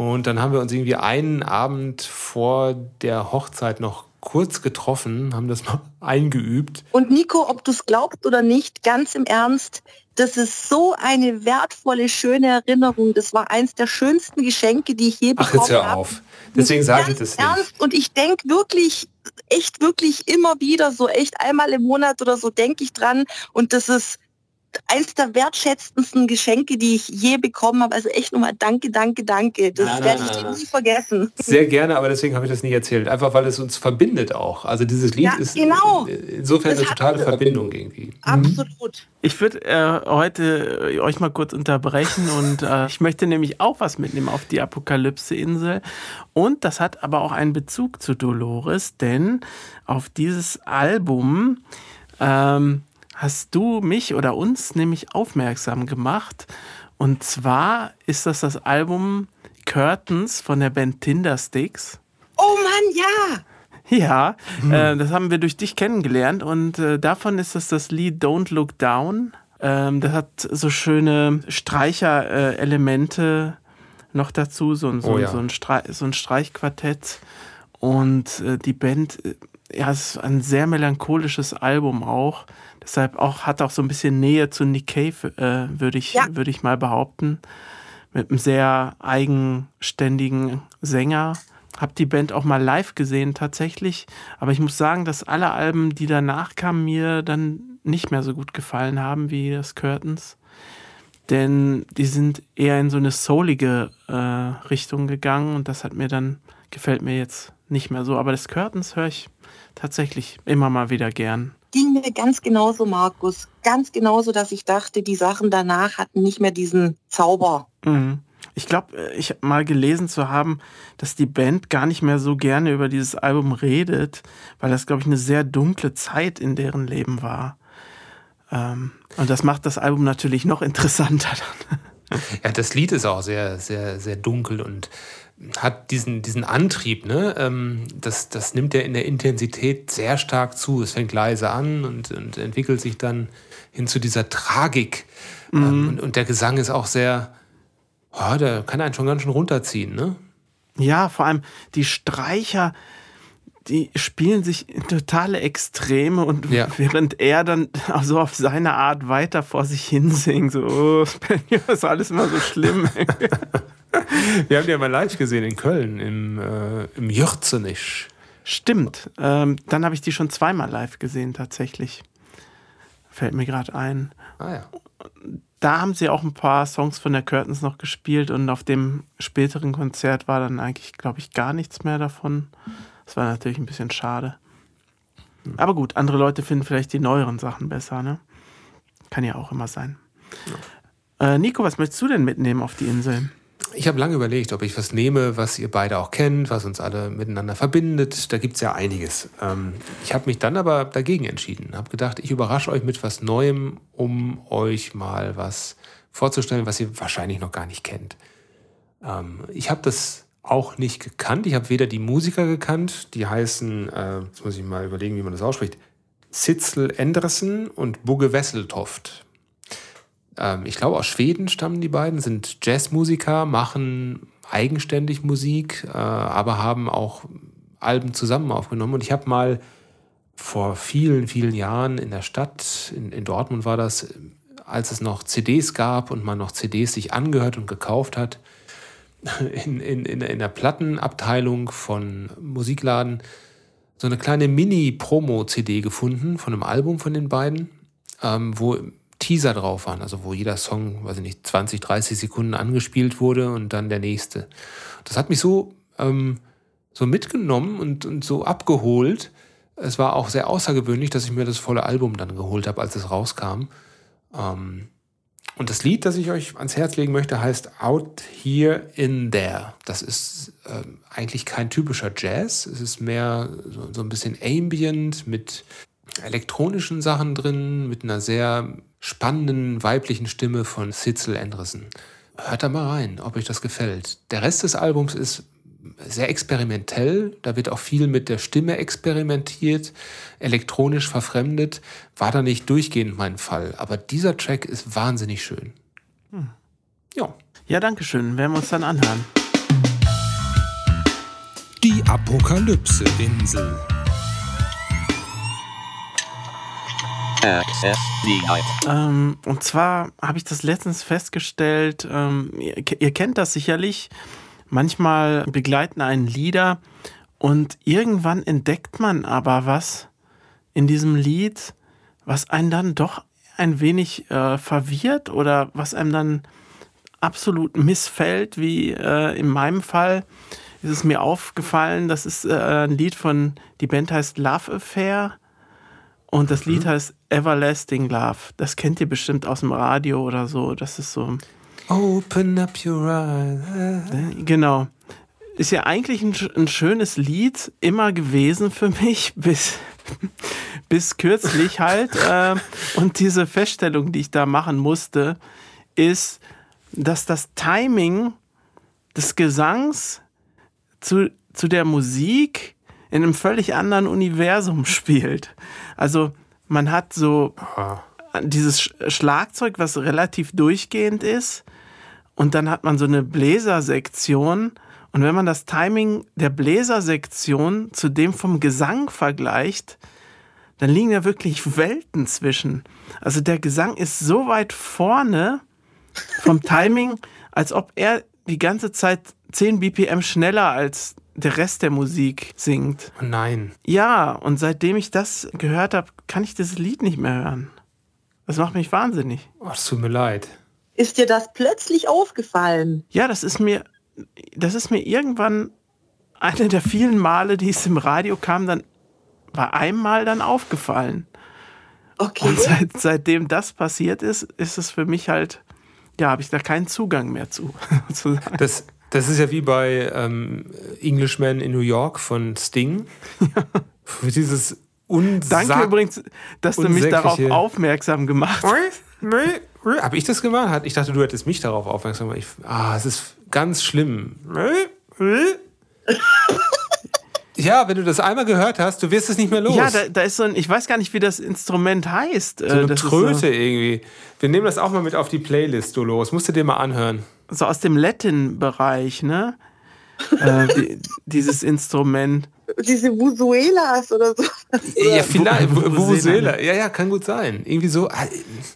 Speaker 1: Und dann haben wir uns irgendwie einen Abend vor der Hochzeit noch kurz getroffen, haben das mal *laughs* eingeübt.
Speaker 3: Und Nico, ob du es glaubst oder nicht, ganz im Ernst, das ist so eine wertvolle, schöne Erinnerung. Das war eins der schönsten Geschenke, die ich je
Speaker 1: Ach,
Speaker 3: bekommen
Speaker 1: jetzt hör
Speaker 3: habe.
Speaker 1: auf. Deswegen sage ich das nicht.
Speaker 3: ernst. Und ich denke wirklich, echt wirklich immer wieder, so echt einmal im Monat oder so denke ich dran. Und das ist eins der wertschätzendsten Geschenke, die ich je bekommen habe. Also echt nochmal danke, danke, danke. Das
Speaker 1: Na, na,
Speaker 3: werde ich
Speaker 1: na, na.
Speaker 3: nie vergessen.
Speaker 1: Sehr gerne, aber deswegen habe ich das nicht erzählt. Einfach weil es uns verbindet auch. Also dieses Lied
Speaker 3: Ja,
Speaker 1: ist
Speaker 3: genau.
Speaker 1: insofern
Speaker 3: Das
Speaker 1: eine
Speaker 3: hat-
Speaker 1: totale Verbindung irgendwie.
Speaker 3: Absolut.
Speaker 2: Ich würde äh, heute äh, euch mal kurz unterbrechen und äh, ich möchte nämlich auch was mitnehmen auf die Apokalypse-Insel. Und das hat aber auch einen Bezug zu Dolores, denn auf dieses Album ähm, hast du mich oder uns nämlich aufmerksam gemacht. Und zwar ist das das Album Curtains von der Band Tindersticks.
Speaker 3: Oh Mann, ja.
Speaker 2: Ja, äh, das haben wir durch dich kennengelernt und äh, davon ist das das Lied Don't Look Down. Ähm, das hat so schöne Streicher-Elemente noch dazu, so, ein- so,
Speaker 1: Oh
Speaker 2: ein-
Speaker 1: ja.
Speaker 2: so, ein, so ein Streichquartett. Und äh, die Band, äh, ja, es ist ein sehr melancholisches Album auch. Deshalb auch hat auch so ein bisschen Nähe zu Nick Cave, äh, würde ich,
Speaker 3: Ja.
Speaker 2: würde ich mal behaupten. Mit einem sehr eigenständigen Sänger. Hab die Band auch mal live gesehen tatsächlich. Aber ich muss sagen, dass alle Alben, die danach kamen, mir dann nicht mehr so gut gefallen haben wie das Curtains. Denn die sind eher in so eine soulige äh, Richtung gegangen und das hat mir dann, gefällt mir jetzt nicht mehr so. Aber das Curtains höre ich tatsächlich immer mal wieder gern.
Speaker 3: Ging mir ganz genauso, Markus. Ganz genauso, dass ich dachte, die Sachen danach hatten nicht mehr diesen Zauber.
Speaker 2: Mhm. Ich glaube, ich mal gelesen zu haben, dass die Band gar nicht mehr so gerne über dieses Album redet, weil das, glaube ich, eine sehr dunkle Zeit in deren Leben war. Ähm, und das macht das Album natürlich noch interessanter. Dann.
Speaker 1: Ja, das Lied ist auch sehr, sehr, sehr dunkel und hat diesen, diesen Antrieb, ne? Ähm, das, das nimmt ja in der Intensität sehr stark zu. Es fängt leise an und, und entwickelt sich dann hin zu dieser Tragik. Ähm, und, und der Gesang ist auch sehr, oh, der kann einen schon ganz schön runterziehen, ne?
Speaker 2: Ja, vor allem die Streicher, die spielen sich in totale Extreme und
Speaker 1: Ja.
Speaker 2: während er dann *laughs* so auf seine Art weiter vor sich hin singt, so, oh, *laughs* ist alles immer so schlimm. *laughs* *laughs*
Speaker 1: Wir haben die ja mal live gesehen in Köln, im, äh, im Jürzenich.
Speaker 2: Stimmt. Ähm, dann habe ich die schon zweimal live gesehen, tatsächlich. Fällt mir gerade ein.
Speaker 1: Ah ja.
Speaker 2: Da haben sie auch ein paar Songs von der Curtains noch gespielt und auf dem späteren Konzert war dann eigentlich, glaube ich, gar nichts mehr davon. Das war natürlich ein bisschen schade. Aber gut, andere Leute finden vielleicht die neueren Sachen besser, ne? Kann ja auch immer sein. Äh, Nico, was möchtest du denn mitnehmen auf die Insel?
Speaker 1: Ich habe lange überlegt, ob ich was nehme, was ihr beide auch kennt, was uns alle miteinander verbindet. Da gibt es ja einiges. Ähm, ich habe mich dann aber dagegen entschieden. Habe gedacht, ich überrasche euch mit was Neuem, um euch mal was vorzustellen, was ihr wahrscheinlich noch gar nicht kennt. Ähm, ich habe das auch nicht gekannt. Ich habe weder die Musiker gekannt, die heißen, äh, jetzt muss ich mal überlegen, wie man das ausspricht, Sitzel Endresen und Bugge Wesseltoft. Ähm, ich glaube, aus Schweden stammen die beiden, sind Jazzmusiker, machen eigenständig Musik, äh, aber haben auch Alben zusammen aufgenommen. Und ich habe mal vor vielen, vielen Jahren in der Stadt, in, in Dortmund war das, als es noch CDs gab und man noch CDs sich angehört und gekauft hat, *laughs* in, in, in, der Plattenabteilung von Musikladen so eine kleine Mini-Promo-CD gefunden von einem Album von den beiden, ähm, wo Teaser drauf waren, also wo jeder Song, weiß ich nicht, 20, 30 Sekunden angespielt wurde und dann der nächste. Das hat mich so, ähm, so mitgenommen und, und so abgeholt. Es war auch sehr außergewöhnlich, dass ich mir das volle Album dann geholt habe, als es rauskam. Ähm, und das Lied, das ich euch ans Herz legen möchte, heißt Out Here in There. Das ist äh, eigentlich kein typischer Jazz. Es ist mehr so, so, ein bisschen ambient mit elektronischen Sachen drin, mit einer sehr spannenden weiblichen Stimme von Sitzel Anderson. Hört da mal rein, ob euch das gefällt. Der Rest des Albums ist sehr experimentell. Da wird auch viel mit der Stimme experimentiert, elektronisch verfremdet. War da nicht durchgehend mein Fall. Aber dieser Track ist wahnsinnig schön. Hm.
Speaker 2: Ja. Ja, danke schön. Werden wir uns dann anhören.
Speaker 5: Die Apokalypse-Insel.
Speaker 2: Ähm, und zwar habe ich das letztens festgestellt, ähm, ihr, ihr kennt das sicherlich, Manchmal begleiten einen Lieder und irgendwann entdeckt man aber was in diesem Lied, was einen dann doch ein wenig äh, verwirrt oder was einem dann absolut missfällt, wie äh, in meinem Fall ist es mir aufgefallen, das ist äh, ein Lied von, die Band heißt Love Affair und das Lied mhm. heißt Everlasting Love. Das kennt ihr bestimmt aus dem Radio oder so. Das ist so
Speaker 1: Open up your eyes.
Speaker 2: Genau. Ist ja eigentlich ein, ein schönes Lied immer gewesen für mich, *laughs* bis, bis kürzlich halt. *laughs* äh, und diese Feststellung, die ich da machen musste, ist, dass das Timing des Gesangs zu, zu der Musik in einem völlig anderen Universum spielt. Also man hat so dieses Schlagzeug, was relativ durchgehend ist, und dann hat man so eine Bläsersektion. Und wenn man das Timing der Bläsersektion zu dem vom Gesang vergleicht, dann liegen ja wirklich Welten zwischen. Also der Gesang ist so weit vorne vom Timing, als ob er die ganze Zeit 10 BPM schneller als der Rest der Musik singt.
Speaker 1: Oh nein.
Speaker 2: Ja, und seitdem ich das gehört habe, kann ich das Lied nicht mehr hören. Das macht mich wahnsinnig.
Speaker 1: Oh, es tut mir leid.
Speaker 3: Ist dir das plötzlich aufgefallen?
Speaker 2: Ja, das ist mir, das ist mir irgendwann eine der vielen Male, die es im Radio kam, dann bei einem Mal dann aufgefallen. Okay. Und seit, seitdem das passiert ist, ist es für mich halt, ja, habe ich da keinen Zugang mehr zu. *laughs*
Speaker 1: das, das ist ja wie bei ähm, Englishman in New York von Sting. *laughs* Ja. Dieses
Speaker 2: Danke übrigens, dass du mich darauf aufmerksam gemacht hast.
Speaker 1: Habe ich das gemacht? Ich dachte, du hättest mich darauf aufmerksam gemacht. Ich, ah, es ist ganz schlimm. *laughs* Ja, wenn du das einmal gehört hast, du wirst es nicht mehr los.
Speaker 2: Ja, da, da ist so ein, ich weiß gar nicht, wie das Instrument heißt.
Speaker 1: So eine das Tröte so irgendwie. Wir nehmen das auch mal mit auf die Playlist, du los. Musst du dir mal anhören.
Speaker 2: So aus dem Latin-Bereich, ne? äh, die, dieses Instrument
Speaker 3: diese Vusuelas oder so.
Speaker 1: Ja, vielleicht. Vuvuzela. Ja, ja, kann gut sein. Irgendwie so ah,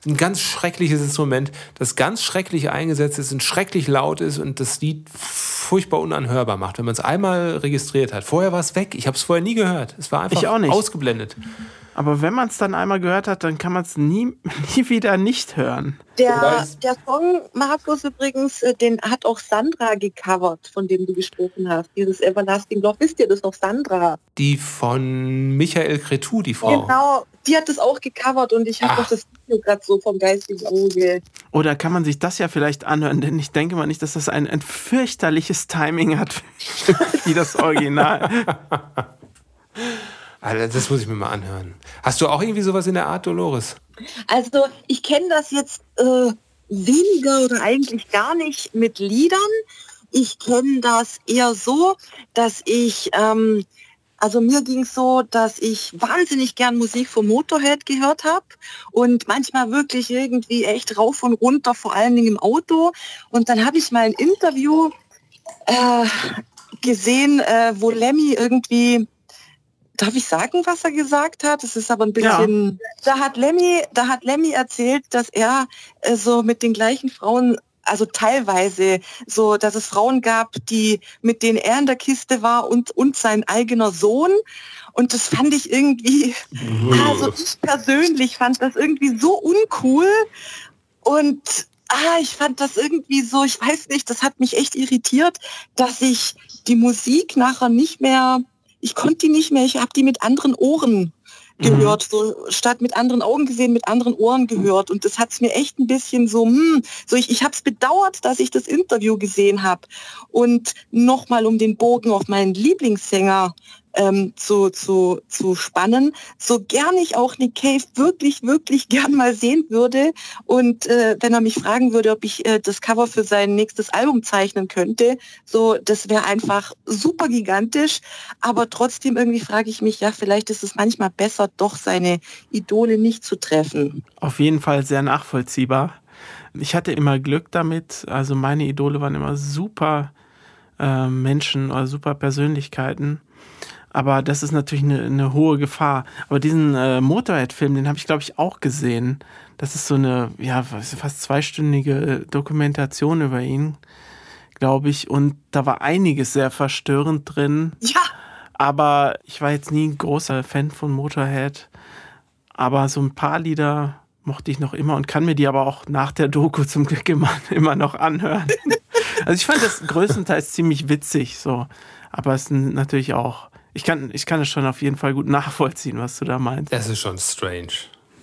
Speaker 1: ein ganz schreckliches Instrument, das ganz schrecklich eingesetzt ist und schrecklich laut ist und das Lied furchtbar unanhörbar macht, wenn man es einmal registriert hat. Vorher war es weg. Ich habe es vorher nie gehört. Es war einfach ausgeblendet.
Speaker 2: Aber wenn man es dann einmal gehört hat, dann kann man es nie, *laughs* nie wieder nicht hören.
Speaker 3: Der, der Song, Markus übrigens, äh, den hat auch Sandra gecovert, von dem du gesprochen hast. Dieses Everlasting Love, wisst ihr das noch, Sandra?
Speaker 1: Die von Michael Cretu, die Frau.
Speaker 3: Genau, die hat das auch gecovert und ich habe doch das Video gerade so vom geistigen Auge.
Speaker 2: Oder kann man sich das ja vielleicht anhören, denn ich denke mal nicht, dass das ein, ein fürchterliches Timing hat, *laughs* wie das Original. *laughs*
Speaker 1: Also das muss ich mir mal anhören. Hast du auch irgendwie sowas in der Art, Dolores?
Speaker 3: Also ich kenne das jetzt äh, weniger oder eigentlich gar nicht mit Liedern. ich kenne das eher so, dass ich, ähm, also mir ging es so, dass ich wahnsinnig gern Musik vom Motorhead gehört habe und manchmal wirklich irgendwie echt rauf und runter, vor allen Dingen im Auto. Und dann habe ich mal ein Interview äh, gesehen, äh, wo Lemmy irgendwie Darf ich sagen, was er gesagt hat? Es ist aber ein bisschen. Ja. Da hat Lemmy, da hat Lemmy erzählt, dass er äh, so mit den gleichen Frauen also teilweise so, dass es Frauen gab, die mit denen er in der Kiste war und, und sein eigener Sohn. Und das fand ich irgendwie, also ich persönlich fand das irgendwie so uncool. Und ah, ich fand das irgendwie so, ich weiß nicht, das hat mich echt irritiert, dass ich die Musik nachher nicht mehr ich konnte die nicht mehr, ich habe die mit anderen Ohren gehört, mhm. so statt mit anderen Augen gesehen, mit anderen Ohren gehört. Und das hat es mir echt ein bisschen so, hm, so ich, ich habe es bedauert, dass ich das Interview gesehen habe. Und nochmal um den Bogen auf meinen Lieblingssänger ähm, zu, zu, zu spannen, so gern ich auch Nick Cave wirklich, wirklich *laughs* gern mal sehen würde. Und äh, wenn er mich fragen würde, ob ich äh, das Cover für sein nächstes Album zeichnen könnte, so das wäre einfach super gigantisch. Aber trotzdem irgendwie frage ich mich, ja, vielleicht ist es manchmal besser, doch seine Idole nicht zu treffen.
Speaker 2: Auf jeden Fall sehr nachvollziehbar. Ich hatte immer Glück damit. Also meine Idole waren immer super äh, Menschen oder super Persönlichkeiten. Aber das ist natürlich eine, eine hohe Gefahr. Aber diesen äh, Motorhead-Film, den habe ich, glaube ich, auch gesehen. Das ist so eine, ja, fast zweistündige Dokumentation über ihn, glaube ich. Und da war einiges sehr verstörend drin.
Speaker 3: Ja.
Speaker 2: Aber ich war jetzt nie ein großer Fan von Motorhead. Aber so ein paar Lieder mochte ich noch immer und kann mir die aber auch nach der Doku zum Glück immer, *laughs* immer noch anhören. *laughs* Also ich fand das größtenteils ziemlich witzig, so. Aber es sind natürlich auch ich kann, ich kann es schon auf jeden Fall gut nachvollziehen, was du da meinst.
Speaker 1: Es ist schon strange.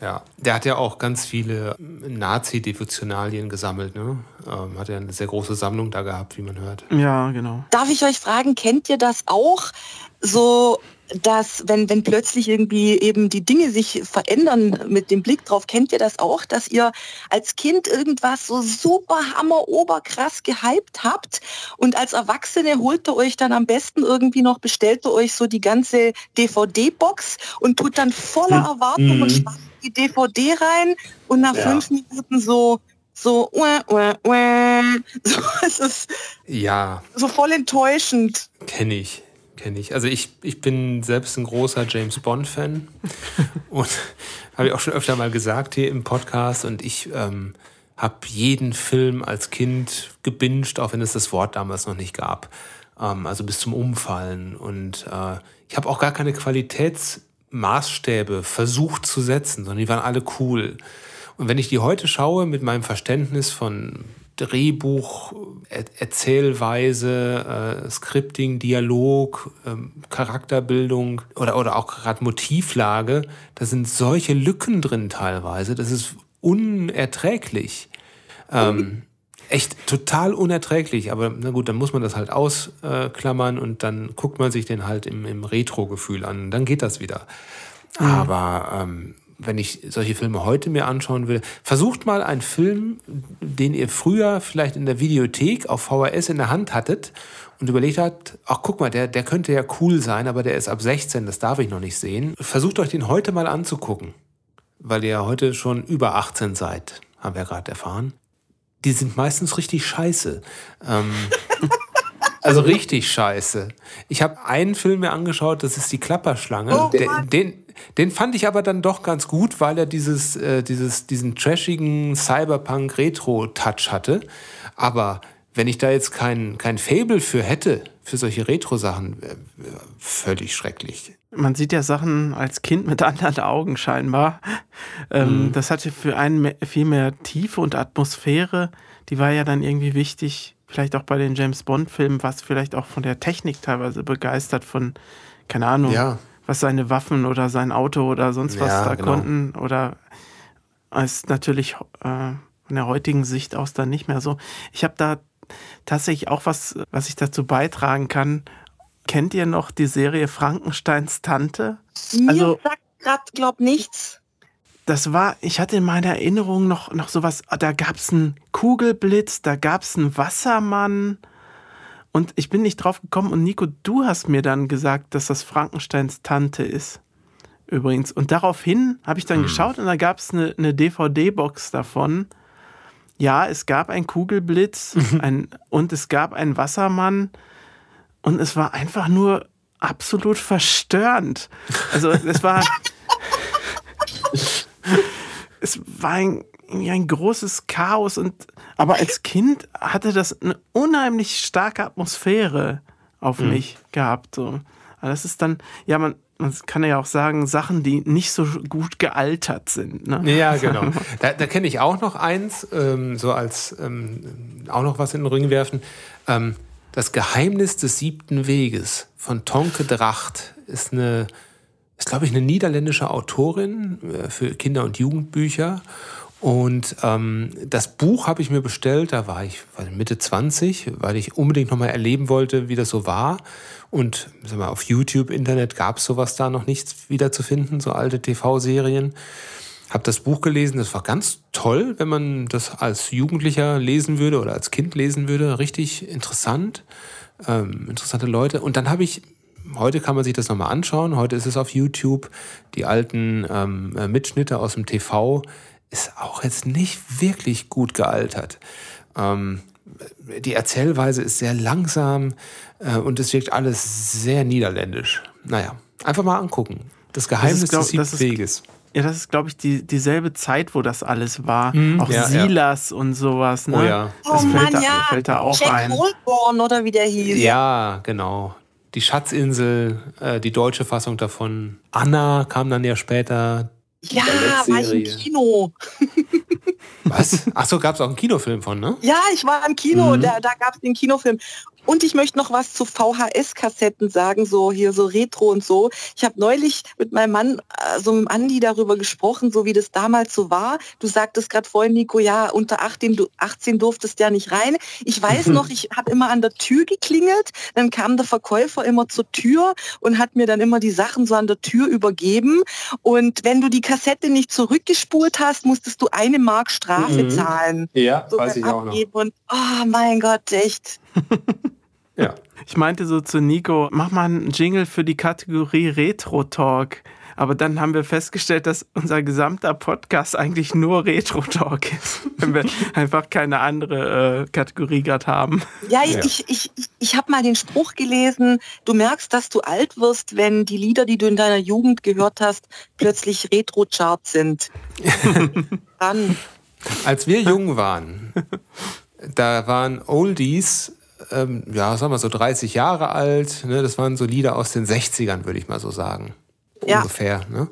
Speaker 1: Ja, der hat ja auch ganz viele Nazi-Devotionalien gesammelt. Ne? Ähm, hat ja eine sehr große Sammlung da gehabt, wie man hört.
Speaker 2: Ja, genau.
Speaker 3: Darf ich euch fragen, kennt ihr das auch? So dass wenn, wenn plötzlich irgendwie eben die Dinge sich verändern mit dem Blick drauf, kennt ihr das auch, dass ihr als Kind irgendwas so super hammer oberkrass gehypt habt und als Erwachsene holt ihr euch dann am besten irgendwie noch, bestellt ihr euch so die ganze DVD-Box und tut dann voller hm. Erwartung mhm. und spart die DVD rein und nach ja. fünf Minuten so so, uäh, uäh, uäh. *laughs* so es ist
Speaker 1: ja
Speaker 3: so voll enttäuschend.
Speaker 1: Kenne ich kenne ich. Also ich, ich bin selbst ein großer James Bond-Fan *laughs* und *laughs* habe ich auch schon öfter mal gesagt hier im Podcast und ich ähm, habe jeden Film als Kind gebinged, auch wenn es das Wort damals noch nicht gab. Ähm, also bis zum Umfallen. Und äh, ich habe auch gar keine Qualitätsmaßstäbe versucht zu setzen, sondern die waren alle cool. Und wenn ich die heute schaue mit meinem Verständnis von Drehbuch, er Erzählweise, äh, Scripting, Dialog, ähm, Charakterbildung oder, oder auch gerade Motivlage, da sind solche Lücken drin teilweise, das ist unerträglich. Ähm, echt total unerträglich, aber na gut, dann muss man das halt ausklammern äh, und dann guckt man sich den halt im, im Retro-Gefühl an, dann geht das wieder. Mhm. Aber ähm, wenn ich solche Filme heute mir anschauen will, versucht mal einen Film, den ihr früher vielleicht in der Videothek auf VHS in der Hand hattet und überlegt habt, ach guck mal, der, der könnte ja cool sein, aber der ist ab 16, das darf ich noch nicht sehen. Versucht euch den heute mal anzugucken, weil ihr ja heute schon über 18 seid, haben wir gerade erfahren. Die sind meistens richtig scheiße. Ähm, *laughs* Also richtig scheiße. Ich habe einen Film mir angeschaut, das ist die Klapperschlange. Oh, den, den, den, fand ich aber dann doch ganz gut, weil er dieses, äh, dieses, diesen trashigen Cyberpunk-Retro-Touch hatte. Aber wenn ich da jetzt kein, kein Fable für hätte, für solche Retro-Sachen, äh, völlig schrecklich.
Speaker 2: Man sieht ja Sachen als Kind mit anderen Augen scheinbar. Ähm, mhm. Das hatte für einen viel mehr Tiefe und Atmosphäre. Die war ja dann irgendwie wichtig vielleicht auch bei den James Bond-Filmen, was vielleicht auch von der Technik teilweise begeistert, von, keine Ahnung, ja. Was seine Waffen oder sein Auto oder sonst was ja, da genau. konnten. Oder ist natürlich äh, von der heutigen Sicht aus dann nicht mehr so. Ich habe da tatsächlich auch was, was ich dazu beitragen kann. Kennt ihr noch die Serie Frankensteins Tante?
Speaker 3: Mir also, sagt gerade, glaub nichts
Speaker 2: das war, ich hatte in meiner Erinnerung noch, noch sowas, da gab es einen Kugelblitz, da gab es einen Wassermann. Und ich bin nicht drauf gekommen und Nico, du hast mir dann gesagt, dass das Frankensteins Tante ist. Übrigens. Und daraufhin habe ich dann
Speaker 1: Hm.
Speaker 2: geschaut und da gab es eine, eine DVD-Box davon. Ja, es gab einen Kugelblitz *laughs* ein, und es gab einen Wassermann und es war einfach nur absolut verstörend. Also es war *laughs* *laughs* es war ein, irgendwie ein großes Chaos und aber als Kind hatte das eine unheimlich starke Atmosphäre auf mich gehabt. So. Aber das ist dann, ja, man, man kann ja auch sagen, Sachen, die nicht so gut gealtert sind. Ne?
Speaker 1: Ja, genau. *laughs* Da, da kenne ich auch noch eins, ähm, so als ähm, auch noch was in den Ring werfen. Ähm, das Geheimnis des siebten Weges von Tonke Dracht ist eine, ist glaube ich eine niederländische Autorin äh, für Kinder- und Jugendbücher. Und ähm, das Buch habe ich mir bestellt, da war ich Mitte 20, weil ich unbedingt nochmal erleben wollte, wie das so war. Und sag mal, auf YouTube, Internet gab es sowas da noch nichts wieder zu finden, so alte TV-Serien. Habe das Buch gelesen, das war ganz toll, wenn man das als Jugendlicher lesen würde oder als Kind lesen würde. Richtig interessant, ähm, interessante Leute. Und dann habe ich, heute kann man sich das nochmal anschauen, heute ist es auf YouTube, die alten ähm, äh, Mitschnitte aus dem TV, ist auch jetzt nicht wirklich gut gealtert. Ähm, die Erzählweise ist sehr langsam äh, und es wirkt alles sehr niederländisch. Naja, einfach mal angucken. Das Geheimnis
Speaker 2: glaub-
Speaker 1: des
Speaker 2: das
Speaker 1: Weges.
Speaker 2: Ja, das ist, glaube ich, die, dieselbe Zeit, wo das alles war. auch
Speaker 1: Mhm. ja, ja.
Speaker 2: Silas und sowas. Ne?
Speaker 1: Oh ja.
Speaker 2: Das
Speaker 3: oh
Speaker 2: fällt,
Speaker 3: Mann,
Speaker 2: da,
Speaker 3: ja.
Speaker 2: fällt da auch
Speaker 3: Jack
Speaker 2: ein.
Speaker 3: Goldborn oder wie der hieß.
Speaker 1: Ja, genau. Die Schatzinsel, äh, die deutsche Fassung davon. Anna kam dann ja später.
Speaker 3: Ja, war ich im. Kino.
Speaker 1: Was? Ach so, gab es auch einen Kinofilm von, ne?
Speaker 3: Ja, ich war im Kino
Speaker 1: Mhm.
Speaker 3: da, da gab es den Kinofilm. Und ich möchte noch was zu VHS-Kassetten sagen, so hier so Retro und so. Ich habe neulich mit meinem Mann, äh, so mit dem Andi darüber gesprochen, so wie das damals so war. Du sagtest gerade vorhin, Nico, ja, unter 18, du, 18 durftest ja nicht rein. Ich weiß noch, ich habe immer an der Tür geklingelt, dann kam der Verkäufer immer zur Tür und hat mir dann immer die Sachen so an der Tür übergeben. Und wenn du die Kassette nicht zurückgespult hast, musstest du eine Mark Strafe
Speaker 1: Mhm.
Speaker 3: zahlen.
Speaker 1: Ja,
Speaker 3: So beim Abgeben Und oh mein Gott, echt.
Speaker 1: Ja. *laughs*
Speaker 2: Ich meinte so zu Nico, mach mal einen Jingle für die Kategorie Retro Talk. Aber dann haben wir festgestellt, dass unser gesamter Podcast eigentlich nur Retro Talk ist, *laughs* wenn wir einfach keine andere äh, Kategorie gerade haben.
Speaker 3: Ja,
Speaker 1: Ja.
Speaker 3: ich, ich, ich, ich habe mal den Spruch gelesen, du merkst, dass du alt wirst, wenn die Lieder, die du in deiner Jugend gehört hast, plötzlich Retro-Chart sind. *laughs* Dann.
Speaker 1: Als wir jung waren, da waren Oldies, ähm, ja, sagen wir so 30 Jahre alt. Ne? Das waren so Lieder aus den 60ern, würde ich mal so sagen.
Speaker 3: Ja.
Speaker 1: Ungefähr. Ne?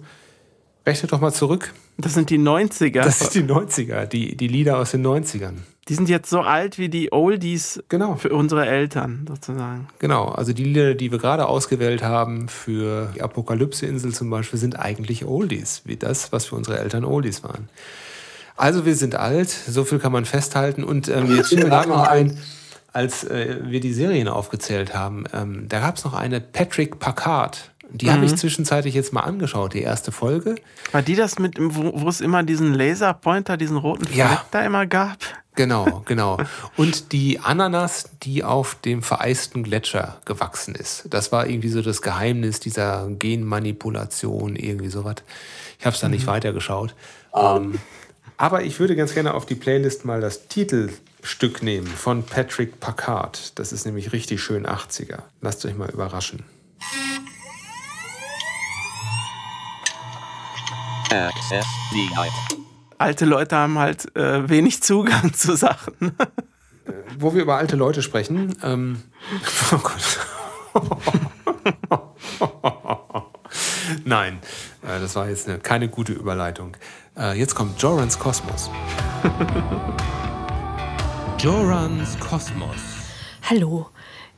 Speaker 1: Rechnet doch mal zurück.
Speaker 2: Das sind die 90er.
Speaker 1: Das ist die 90er, die, die Lieder aus den 90ern.
Speaker 2: die sind jetzt so alt wie die Oldies
Speaker 1: Genau.
Speaker 2: für unsere Eltern sozusagen.
Speaker 1: Genau, also die Lieder, die wir gerade ausgewählt haben für die Apokalypse-Insel zum Beispiel, sind eigentlich Oldies, wie das, was für unsere Eltern Oldies waren. Also wir sind alt, so viel kann man festhalten. Und ähm, jetzt fiel mir gerade noch ein, als äh, wir die Serien aufgezählt haben, ähm, da gab es noch eine Patrick Packard. Die habe ich zwischenzeitlich jetzt mal angeschaut, die erste Folge.
Speaker 2: War die das mit, wo, wo es immer diesen Laserpointer, diesen roten Fleck
Speaker 1: Ja.
Speaker 2: da immer gab?
Speaker 1: Genau, *laughs* genau. Und die Ananas, die auf dem vereisten Gletscher gewachsen ist. Das war irgendwie so das Geheimnis dieser Genmanipulation, irgendwie sowas. Ich habe es dann nicht weitergeschaut. Ähm, aber ich würde ganz gerne auf die Playlist mal das Titelstück nehmen von Patrick Packard. Das ist nämlich richtig schön 80er. Lasst euch mal überraschen.
Speaker 2: Alte Leute haben halt äh, wenig Zugang *laughs* zu Sachen.
Speaker 1: Wo wir über alte Leute sprechen, ähm, *laughs* oh Gott. *laughs* Nein, äh, das war jetzt eine, keine gute Überleitung. Äh, jetzt kommt Jorans Kosmos.
Speaker 5: Jorans Kosmos.
Speaker 6: Hallo,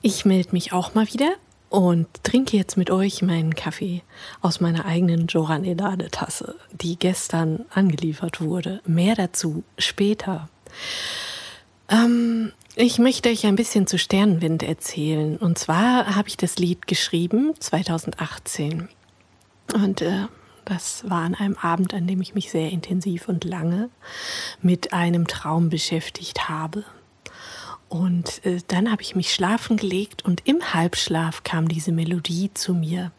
Speaker 6: ich melde mich auch mal wieder und trinke jetzt mit euch meinen Kaffee aus meiner eigenen Joran Edade Tasse, die gestern angeliefert wurde. Mehr dazu später. Ähm, ich möchte euch ein bisschen zu Sternenwind erzählen. Und zwar habe ich das Lied geschrieben 2018. Und äh, das war an einem Abend, an dem ich mich sehr intensiv und lange mit einem Traum beschäftigt habe. Und äh, dann habe ich mich schlafen gelegt und im Halbschlaf kam diese Melodie zu mir,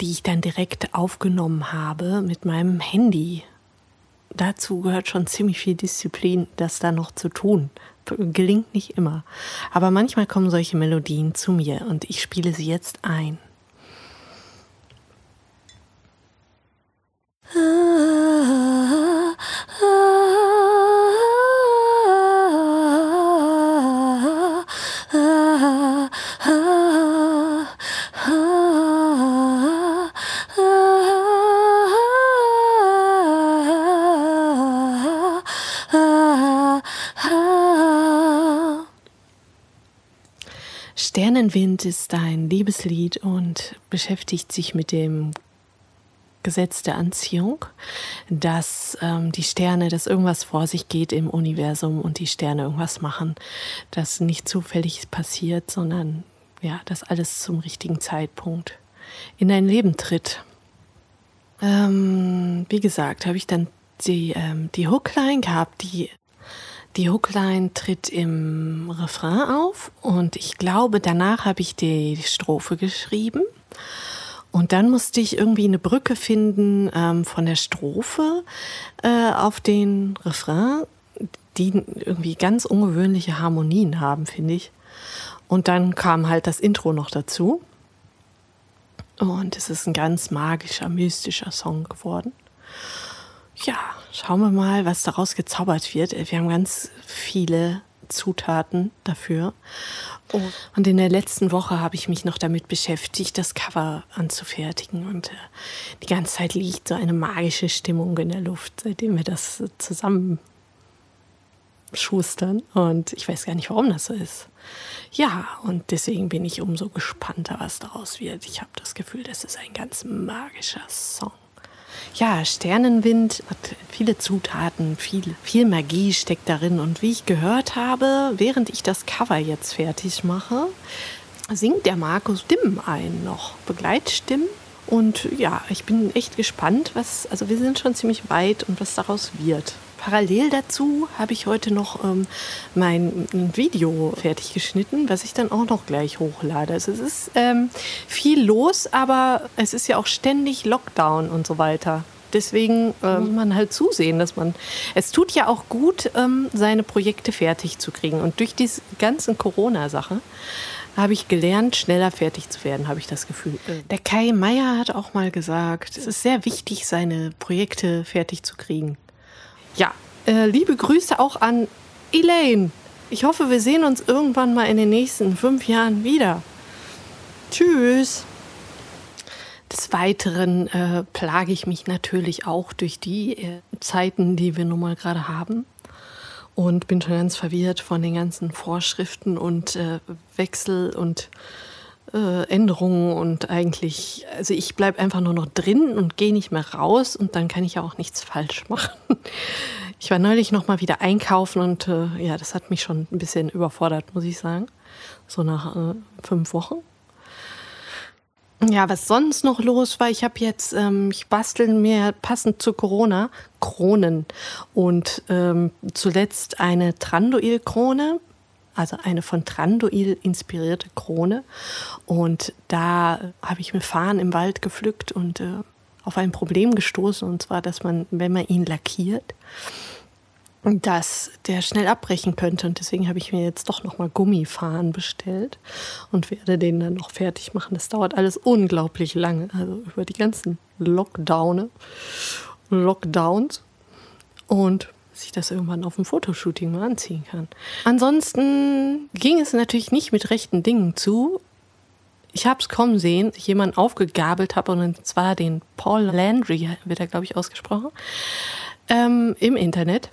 Speaker 6: die ich dann direkt aufgenommen habe mit meinem Handy. Dazu gehört schon ziemlich viel Disziplin, das da noch zu tun. Gelingt nicht immer. Aber manchmal kommen solche Melodien zu mir und ich spiele sie jetzt ein. Sternenwind ist ein Liebeslied und beschäftigt sich mit dem Gesetz der Anziehung, dass ähm, die Sterne, dass irgendwas vor sich geht im Universum und die Sterne irgendwas machen, das nicht zufällig passiert, sondern ja, dass alles zum richtigen Zeitpunkt in dein Leben tritt. Ähm, wie gesagt, habe ich dann die, ähm, die Hookline gehabt, die die Hookline tritt im Refrain auf und ich glaube, danach habe ich die Strophe geschrieben. Und dann musste ich irgendwie eine Brücke finden ähm, von der Strophe äh, auf den Refrain, die irgendwie ganz ungewöhnliche Harmonien haben, finde ich. Und dann kam halt das Intro noch dazu. Und es ist ein ganz magischer, mystischer Song geworden. Ja, schauen wir mal, was daraus gezaubert wird. Wir haben ganz viele Zutaten dafür. Oh. Und in der letzten Woche habe ich mich noch damit beschäftigt, das Cover anzufertigen. Und äh, die ganze Zeit liegt so eine magische Stimmung in der Luft, seitdem wir das zusammen schustern. Und ich weiß gar nicht, warum das so ist. Ja, und deswegen bin ich umso gespannter, was daraus wird. Ich habe das Gefühl, das ist ein ganz magischer Song. Ja, Sternenwind hat viele Zutaten, viel, viel Magie steckt darin. Und wie ich gehört habe, während ich das Cover jetzt fertig mache, singt der Markus Stimmen ein noch, Begleitstimmen. Und ja, ich bin echt gespannt, was, also wir sind schon ziemlich weit und was daraus wird. Parallel dazu habe ich heute noch ähm, mein Video fertig geschnitten, was ich dann auch noch gleich hochlade. Also es ist ähm, viel los, aber es ist ja auch ständig Lockdown und so weiter. Deswegen äh, muss man halt zusehen, dass man. Es tut ja auch gut, ähm, seine Projekte fertig zu kriegen. Und durch diese ganzen Corona-Sache habe ich gelernt, schneller fertig zu werden, habe ich das Gefühl. Der Kai Meier hat auch mal gesagt, es ist sehr wichtig, seine Projekte fertig zu kriegen. Ja, äh, liebe Grüße auch an Elaine. Ich hoffe, wir sehen uns irgendwann mal in den nächsten fünf Jahren wieder. Tschüss. Des Weiteren äh, plage ich mich natürlich auch durch die äh, Zeiten, die wir nun mal gerade haben. Und bin schon ganz verwirrt von den ganzen Vorschriften und äh, Wechsel und äh, Änderungen und eigentlich, also ich bleibe einfach nur noch drin und gehe nicht mehr raus und dann kann ich ja auch nichts falsch machen. *laughs* Ich war neulich noch mal wieder einkaufen und äh, ja, das hat mich schon ein bisschen überfordert, muss ich sagen. So nach äh, fünf Wochen. Ja, was sonst noch los war, ich habe jetzt, ähm, ich bastel mir passend zu Corona Kronen und ähm, zuletzt eine Trandoil-Krone also eine von Trandoil inspirierte Krone. Und da habe ich mir Fahnen im Wald gepflückt und äh, auf ein Problem gestoßen, und zwar, dass man, wenn man ihn lackiert, dass der schnell abbrechen könnte. Und deswegen habe ich mir jetzt doch nochmal Gummifahnen bestellt und werde den dann noch fertig machen. Das dauert alles unglaublich lange, also über die ganzen Lockdowne, Lockdowns. Und dass ich das irgendwann auf dem Fotoshooting mal anziehen kann. Ansonsten ging es natürlich nicht mit rechten Dingen zu. Ich habe es kommen sehen, dass ich jemanden aufgegabelt habe und zwar den Paul Landry, wird er glaube ich ausgesprochen, ähm, im Internet.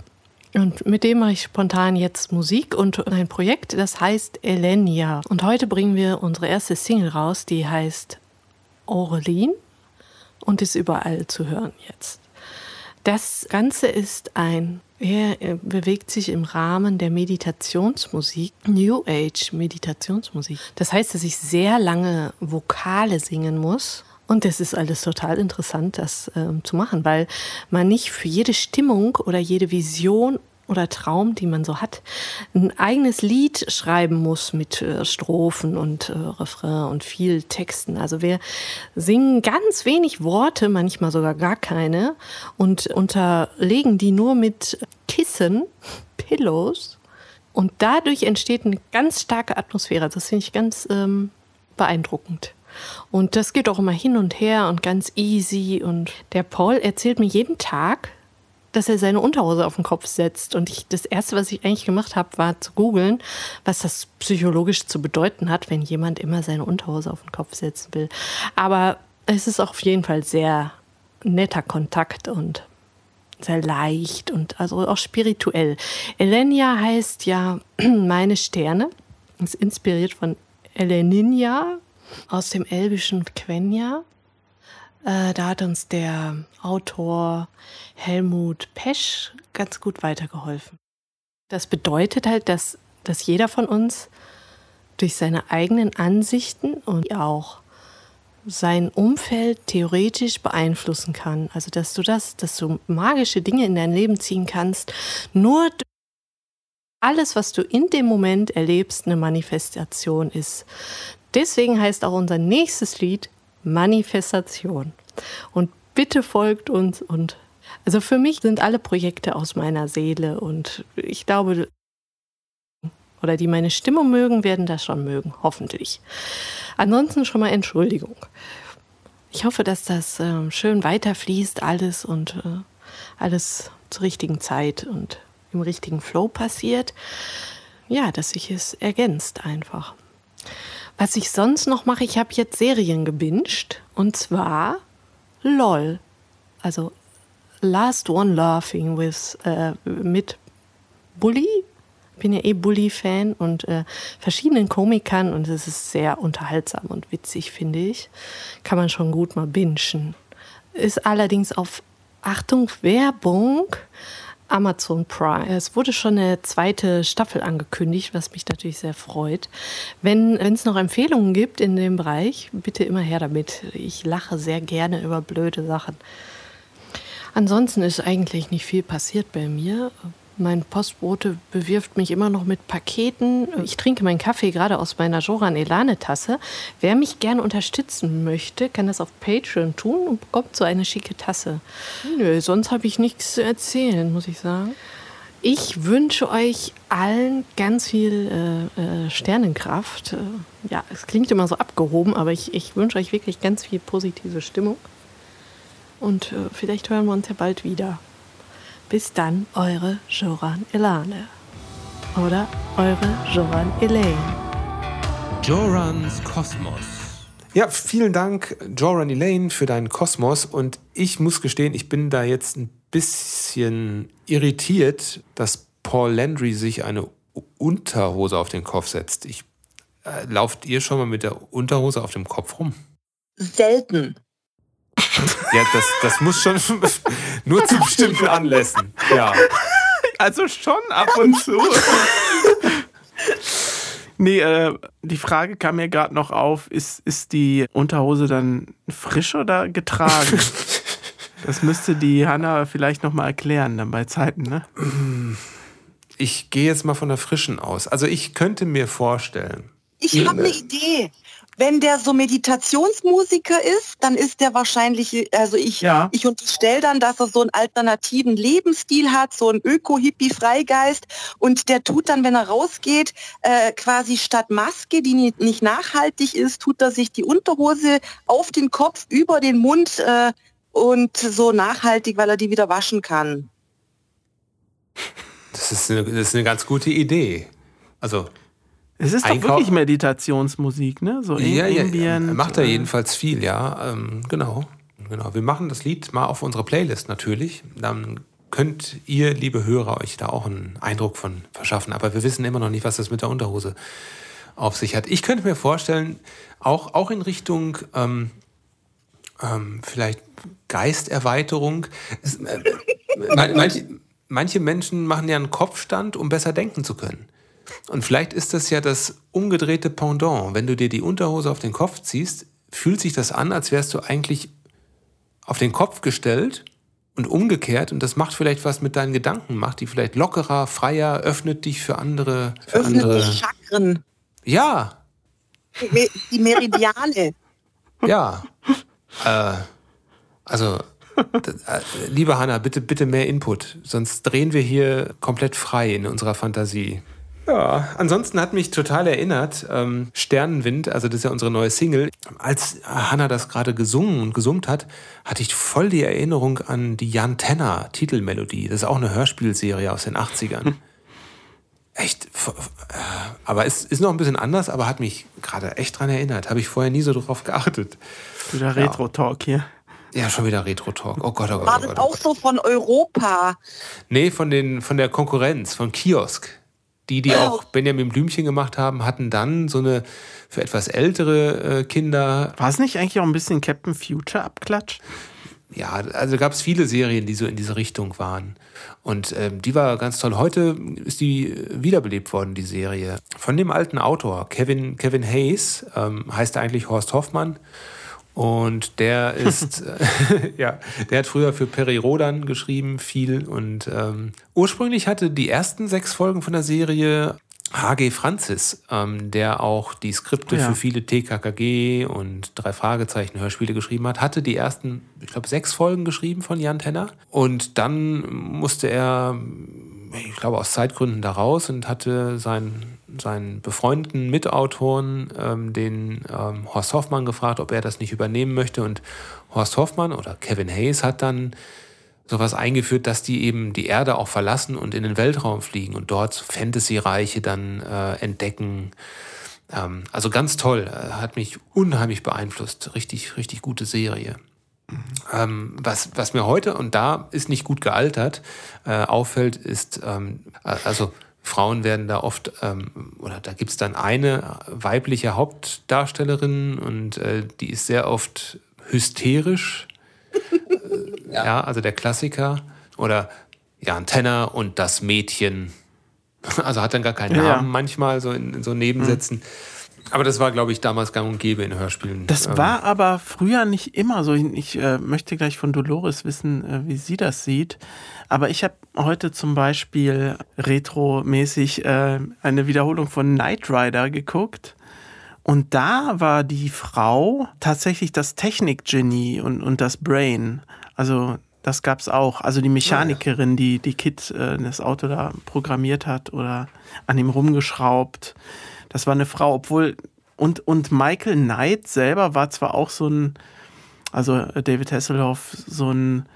Speaker 6: Und mit dem mache ich spontan jetzt Musik und ein Projekt, das heißt Elenia. Und heute bringen wir unsere erste Single raus, die heißt Aureline und ist überall zu hören jetzt. Das Ganze ist ein er bewegt sich im Rahmen der Meditationsmusik, New Age Meditationsmusik. Das heißt, dass ich sehr lange Vokale singen muss. Und das ist alles total interessant, das äh, zu machen, weil man nicht für jede Stimmung oder jede Vision oder Traum, die man so hat, ein eigenes Lied schreiben muss mit äh, Strophen und äh, Refrain und viel Texten. Also wir singen ganz wenig Worte, manchmal sogar gar keine und unterlegen die nur mit Kissen, *laughs* Pillows und dadurch entsteht eine ganz starke Atmosphäre. Das finde ich ganz ähm, beeindruckend. Und das geht auch immer hin und her und ganz easy. Und der Paul erzählt mir jeden Tag, dass er seine Unterhose auf den Kopf setzt. Und ich, das Erste, was ich eigentlich gemacht habe, war zu googeln, was das psychologisch zu bedeuten hat, wenn jemand immer seine Unterhose auf den Kopf setzen will. Aber es ist auch auf jeden Fall sehr netter Kontakt und sehr leicht und also auch spirituell. Elenia heißt ja *clears throat* meine Sterne, ist inspiriert von Eleninja aus dem elbischen Quenya. Äh, da hat uns der Autor Helmut Pesch ganz gut weitergeholfen. Das bedeutet halt, dass, dass jeder von uns durch seine eigenen Ansichten und auch sein Umfeld theoretisch beeinflussen kann. Also dass du das, dass du magische Dinge in dein Leben ziehen kannst, nur alles, was du in dem Moment erlebst, eine Manifestation ist. Deswegen heißt auch unser nächstes Lied Manifestation. Und bitte folgt uns und also für mich sind alle Projekte aus meiner Seele und ich glaube, oder die meine Stimmung mögen, werden das schon mögen, hoffentlich. Ansonsten schon mal Entschuldigung. Ich hoffe, dass das äh, schön weiterfließt, alles und äh, alles zur richtigen Zeit und im richtigen Flow passiert. Ja, dass sich es ergänzt einfach. Was ich sonst noch mache, ich habe jetzt Serien gebinged und zwar LOL. Also Last One Laughing with äh, mit Bully. Bin ja eh Bully-Fan und äh, verschiedenen Komikern und es ist sehr unterhaltsam und witzig, finde ich. Kann man schon gut mal bingen. Ist allerdings auf Achtung Werbung Amazon Prime. Es wurde schon eine zweite Staffel angekündigt, was mich natürlich sehr freut. Wenn es noch Empfehlungen gibt in dem Bereich, bitte immer her damit. Ich lache sehr gerne über blöde Sachen. Ansonsten ist eigentlich nicht viel passiert bei mir. Mein Postbote bewirft mich immer noch mit Paketen. Ich trinke meinen Kaffee gerade aus meiner Joran Elane Tasse. Wer mich gerne unterstützen möchte, kann das auf Patreon tun und bekommt so eine schicke Tasse. Nö, sonst habe ich nichts zu erzählen, muss ich sagen. Ich wünsche euch allen ganz viel äh, äh, Sternenkraft. Äh, ja, es klingt immer so abgehoben, aber ich, ich wünsche euch wirklich ganz viel positive Stimmung. Und äh, vielleicht hören wir uns ja bald wieder. Bis dann, eure Joran Elane. Oder eure Joran Elaine.
Speaker 5: Jorans Kosmos.
Speaker 1: Ja, vielen Dank, Joran Elaine, für deinen Kosmos. Und ich muss gestehen, ich bin da jetzt ein bisschen irritiert, dass Paul Landry sich eine Unterhose auf den Kopf setzt. Ich, äh, lauft ihr schon mal mit der Unterhose auf dem Kopf rum?
Speaker 3: Selten.
Speaker 1: Ja, das, das muss schon *laughs* nur zu bestimmten Anlässen. Ja.
Speaker 2: Also schon ab und zu. *laughs* nee, äh, die Frage kam mir gerade noch auf, ist, ist die Unterhose dann frisch oder getragen? *laughs* Das müsste die Hanna vielleicht noch mal erklären dann bei Zeiten, ne?
Speaker 1: Ich gehe jetzt mal von der frischen aus. Also ich könnte mir vorstellen.
Speaker 3: Ich habe eine Idee. Wenn der so Meditationsmusiker ist, dann ist der wahrscheinlich, also ich,
Speaker 2: Ja.
Speaker 3: ich unterstelle dann, dass er so einen alternativen Lebensstil hat, so einen Öko-Hippie-Freigeist und der tut dann, wenn er rausgeht, äh, quasi statt Maske, die ni- nicht nachhaltig ist, tut er sich die Unterhose auf den Kopf, über den Mund äh, und so nachhaltig, weil er die wieder waschen kann.
Speaker 1: Das ist eine, das ist eine ganz gute Idee. Also,
Speaker 2: Es ist doch
Speaker 1: Einkau-
Speaker 2: wirklich Meditationsmusik, ne? So
Speaker 1: ja, ja,
Speaker 2: Ambient.
Speaker 1: macht er
Speaker 2: äh,
Speaker 1: jedenfalls viel, ja. Ähm, genau. genau. Wir machen das Lied mal auf unsere Playlist natürlich. Dann könnt ihr, liebe Hörer, euch da auch einen Eindruck von verschaffen. Aber wir wissen immer noch nicht, was das mit der Unterhose auf sich hat. Ich könnte mir vorstellen, auch, auch in Richtung ähm, ähm, vielleicht Geisterweiterung. Es, äh, man- manche, manche Menschen machen ja einen Kopfstand, um besser denken zu können. Und vielleicht ist das ja das umgedrehte Pendant. Wenn du dir die Unterhose auf den Kopf ziehst, fühlt sich das an, als wärst du eigentlich auf den Kopf gestellt Und umgekehrt, und das macht vielleicht was mit deinen Gedanken, macht die vielleicht lockerer, freier, öffnet dich für andere. Für
Speaker 3: Öffnet
Speaker 1: andere.
Speaker 3: die Chakren,
Speaker 1: Ja,
Speaker 3: die Me- die Meridiane. *laughs*
Speaker 1: ja. äh, also, äh, liebe Hanna, bitte, bitte mehr Input, sonst drehen wir hier komplett frei in unserer Fantasie. Ja, ansonsten hat mich total erinnert, ähm, Sternenwind, also das ist ja unsere neue Single. Als Hanna das gerade gesungen und gesummt hat, hatte ich voll die Erinnerung an die Jan Tenner Titelmelodie. Das ist auch eine Hörspielserie aus den 80ern. *laughs* Echt, äh, aber es ist noch ein bisschen anders, aber hat mich gerade echt dran erinnert. Habe ich vorher nie so drauf geachtet.
Speaker 2: Wieder Retro-Talk hier.
Speaker 1: Ja, schon wieder Retro-Talk. Oh Gott, oh Gott,
Speaker 3: War
Speaker 1: oh
Speaker 3: das
Speaker 1: Gott. Oh
Speaker 3: auch
Speaker 1: Gott.
Speaker 3: so von Europa?
Speaker 1: Nee, von, den, von der Konkurrenz, von Kiosk. Die, die auch Benjamin Blümchen gemacht haben, hatten dann so eine für etwas ältere äh, Kinder.
Speaker 2: War es nicht eigentlich auch ein bisschen Captain Future Abklatsch?
Speaker 1: Ja, also gab es viele Serien, die so in diese Richtung waren. Und ähm, die war ganz toll. Heute ist die wiederbelebt worden, die Serie. Von dem alten Autor, Kevin, Kevin Hayes, ähm, heißt er eigentlich Horst Hoffmann. Und der *laughs* ist, äh, *laughs* ja, der hat früher für Perry Rodan geschrieben, viel. Und ähm, ursprünglich hatte die ersten sechs Folgen von der Serie H.G. Francis, ähm, der auch die Skripte
Speaker 2: Ja.
Speaker 1: für viele TKKG und drei Fragezeichen Hörspiele geschrieben hat, hatte die ersten, ich glaube, sechs Folgen geschrieben von Jan Tenner. Und dann musste er, ich glaube, aus Zeitgründen da raus und hatte seinen, seinen befreundeten Mitautoren, ähm, den ähm, Horst Hoffmann, gefragt, ob er das nicht übernehmen möchte. Und Horst Hoffmann oder Kevin Hayes hat dann sowas eingeführt, dass die eben die Erde auch verlassen und in den Weltraum fliegen und dort Fantasy-Reiche dann äh, entdecken. Ähm, also ganz toll, äh, hat mich unheimlich beeinflusst. Richtig, richtig gute Serie. Ähm, was, was mir heute, und da ist nicht gut gealtert, äh, auffällt, ist, ähm, äh, also Frauen werden da oft, ähm, oder da gibt es dann eine weibliche Hauptdarstellerin und äh, die ist sehr oft hysterisch. *laughs* Ja. also der Klassiker. Oder Jan Tenner und das Mädchen. *laughs* Also hat dann gar keinen
Speaker 2: Ja,
Speaker 1: Namen
Speaker 2: ja. Mhm.
Speaker 1: manchmal so in, in so Nebensätzen. Aber das war, glaube ich, damals gang und gäbe in Hörspielen.
Speaker 2: Das
Speaker 1: Ähm,
Speaker 2: war aber früher nicht immer so. Ich äh, möchte gleich von Dolores wissen, äh, wie sie das sieht. Aber ich habe heute zum Beispiel retromäßig äh, eine Wiederholung von Knight Rider geguckt. Und da war die Frau tatsächlich das Technikgenie und, und das Brain. Also das gab es auch. Also die Mechanikerin, die die Kit äh, das Auto da programmiert hat oder an ihm rumgeschraubt. Das war eine Frau, obwohl und, und Michael Knight selber war zwar auch so ein, also David Hasselhoff, so ein,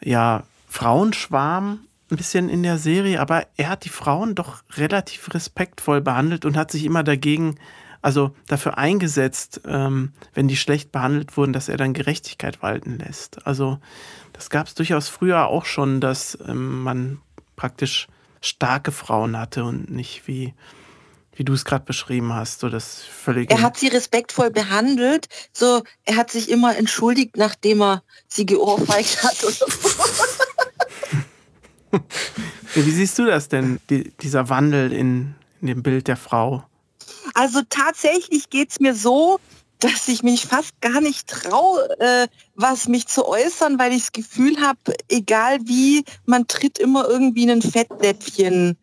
Speaker 2: ja, Frauenschwarm ein bisschen in der Serie, aber er hat die Frauen doch relativ respektvoll behandelt und hat sich immer dagegen, also dafür eingesetzt, ähm, wenn die schlecht behandelt wurden, dass er dann Gerechtigkeit walten lässt. Also das gab es durchaus früher auch schon, dass ähm, man praktisch starke Frauen hatte und nicht wie, wie du es gerade beschrieben hast, so das völlige.
Speaker 3: Er hat sie respektvoll behandelt. So, er hat sich immer entschuldigt, nachdem er sie geohrfeigt hat. Oder so. *laughs*
Speaker 2: Wie siehst du das denn, die, dieser Wandel in, in dem Bild der Frau?
Speaker 3: Also tatsächlich geht's mir so, dass ich mich fast gar nicht traue, äh, was mich zu äußern, weil ich das Gefühl habe, egal wie, man tritt immer irgendwie in ein Fettnäpfchen.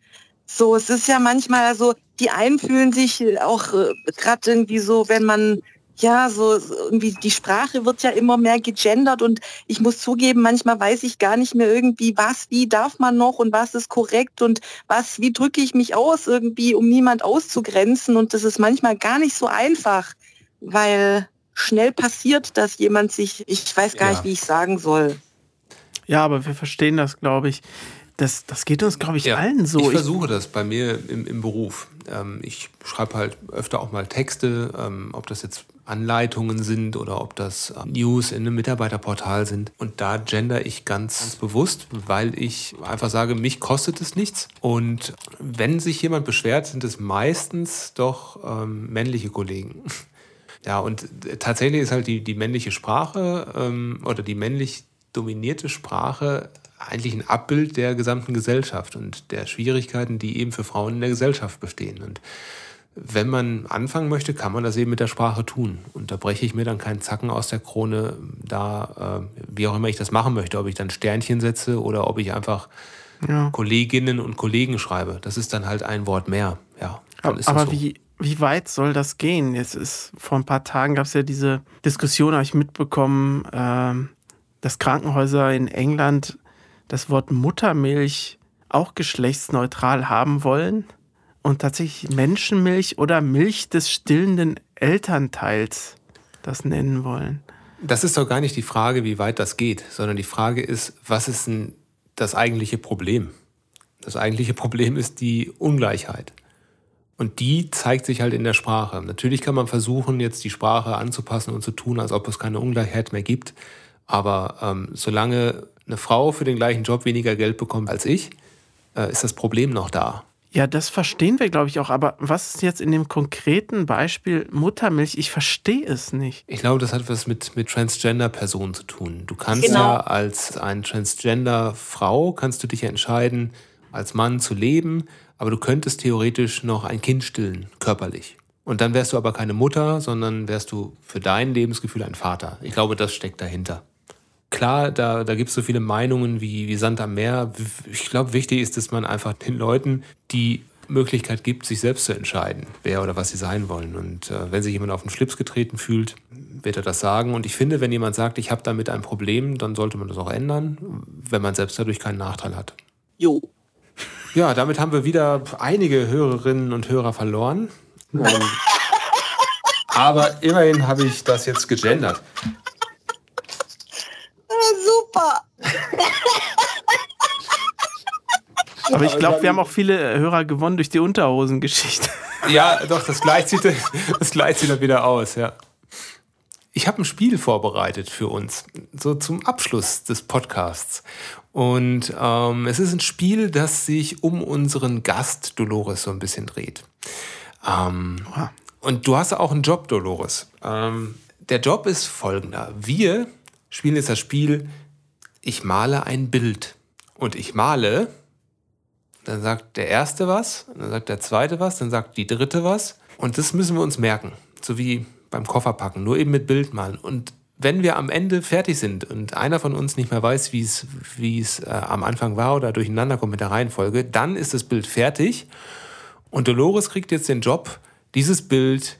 Speaker 3: So, es ist ja manchmal so, die einen fühlen sich auch äh, gerade irgendwie so, wenn man ja, so so irgendwie die Sprache wird ja immer mehr gegendert und ich muss zugeben, manchmal weiß ich gar nicht mehr irgendwie, was, wie darf man noch und was ist korrekt und was, wie drücke ich mich aus irgendwie, um niemand auszugrenzen und das ist manchmal gar nicht so einfach, weil schnell passiert, dass jemand sich, ich weiß gar
Speaker 1: Ja.
Speaker 3: nicht, wie ich sagen soll.
Speaker 2: Ja, aber wir verstehen das, glaube ich. Das, das geht uns, glaube ich, allen so.
Speaker 1: Ich versuche das bei mir im, im Beruf. Ähm, ich schreibe halt öfter auch mal Texte, ähm, ob das jetzt Anleitungen sind oder ob das äh, News in einem Mitarbeiterportal sind. Und da gender ich ganz, ganz bewusst, weil ich einfach sage, mich kostet es nichts. Und wenn sich jemand beschwert, sind es meistens doch ähm, männliche Kollegen. *laughs* Ja, und äh, tatsächlich ist halt die, die männliche Sprache ähm, oder die männlich dominierte Sprache eigentlich ein Abbild der gesamten Gesellschaft und der Schwierigkeiten, die eben für Frauen in der Gesellschaft bestehen. Und wenn man anfangen möchte, kann man das eben mit der Sprache tun. Und da breche ich mir dann keinen Zacken aus der Krone, da, äh, wie auch immer ich das machen möchte, ob ich dann Sternchen setze oder ob ich einfach
Speaker 2: Ja.
Speaker 1: Kolleginnen und Kollegen schreibe. Das ist dann halt ein Wort mehr. Ja, das
Speaker 2: Aber
Speaker 1: so.
Speaker 2: wie, wie weit soll das gehen? Jetzt ist vor ein paar Tagen gab es ja diese Diskussion, habe ich mitbekommen, ähm, dass Krankenhäuser in England das Wort Muttermilch auch geschlechtsneutral haben wollen und tatsächlich Menschenmilch oder Milch des stillenden Elternteils das nennen wollen.
Speaker 1: Das ist doch gar nicht die Frage, wie weit das geht, sondern die Frage ist, was ist denn das eigentliche Problem? Das eigentliche Problem ist die Ungleichheit. Und die zeigt sich halt in der Sprache. Natürlich kann man versuchen, jetzt die Sprache anzupassen und zu tun, als ob es keine Ungleichheit mehr gibt. Aber ähm, solange eine Frau für den gleichen Job weniger Geld bekommt als ich, äh, ist das Problem noch da.
Speaker 2: Ja, das verstehen wir, glaube ich, auch. Aber was ist jetzt in dem konkreten Beispiel Muttermilch? Ich verstehe es nicht.
Speaker 1: Ich glaube, das hat was mit, mit Transgender-Personen zu tun. Du kannst
Speaker 3: Genau.
Speaker 1: ja als ein Transgender-Frau, kannst du dich entscheiden, als Mann zu leben, aber du könntest theoretisch noch ein Kind stillen, körperlich. Und dann wärst du aber keine Mutter, sondern wärst du für dein Lebensgefühl ein Vater. Ich glaube, das steckt dahinter. Klar, da, da gibt es so viele Meinungen wie, wie Sand am Meer. Ich glaube, wichtig ist, dass man einfach den Leuten die Möglichkeit gibt, sich selbst zu entscheiden, wer oder was sie sein wollen. Und äh, wenn sich jemand auf den Schlips getreten fühlt, wird er das sagen. Und ich finde, wenn jemand sagt, ich habe damit ein Problem, dann sollte man das auch ändern, wenn man selbst dadurch keinen Nachteil hat.
Speaker 3: Jo.
Speaker 1: Ja, damit haben wir wieder einige Hörerinnen und Hörer verloren. *laughs* Ähm, aber immerhin habe ich das jetzt gegendert.
Speaker 3: Super.
Speaker 2: Aber ich glaube, wir haben auch viele Hörer gewonnen durch die Unterhosengeschichte. *laughs*
Speaker 1: Ja, doch, das gleicht sich, das gleicht sich dann wieder aus, ja. Ich habe ein Spiel vorbereitet für uns, so zum Abschluss des Podcasts. Und ähm, es ist ein Spiel, das sich um unseren Gast Dolores so ein bisschen dreht. Ähm, und du hast auch einen Job, Dolores. Ähm, der Job ist folgender. Wir spielen jetzt das Spiel, ich male ein Bild. Und ich male dann sagt der erste was, dann sagt der zweite was, dann sagt die dritte was. Und das müssen wir uns merken. So wie beim Kofferpacken, nur eben mit Bildmalen. Und wenn wir am Ende fertig sind und einer von uns nicht mehr weiß, wie es, wie es äh, am Anfang war oder durcheinander kommt mit der Reihenfolge, dann ist das Bild fertig. Und Dolores kriegt jetzt den Job, dieses Bild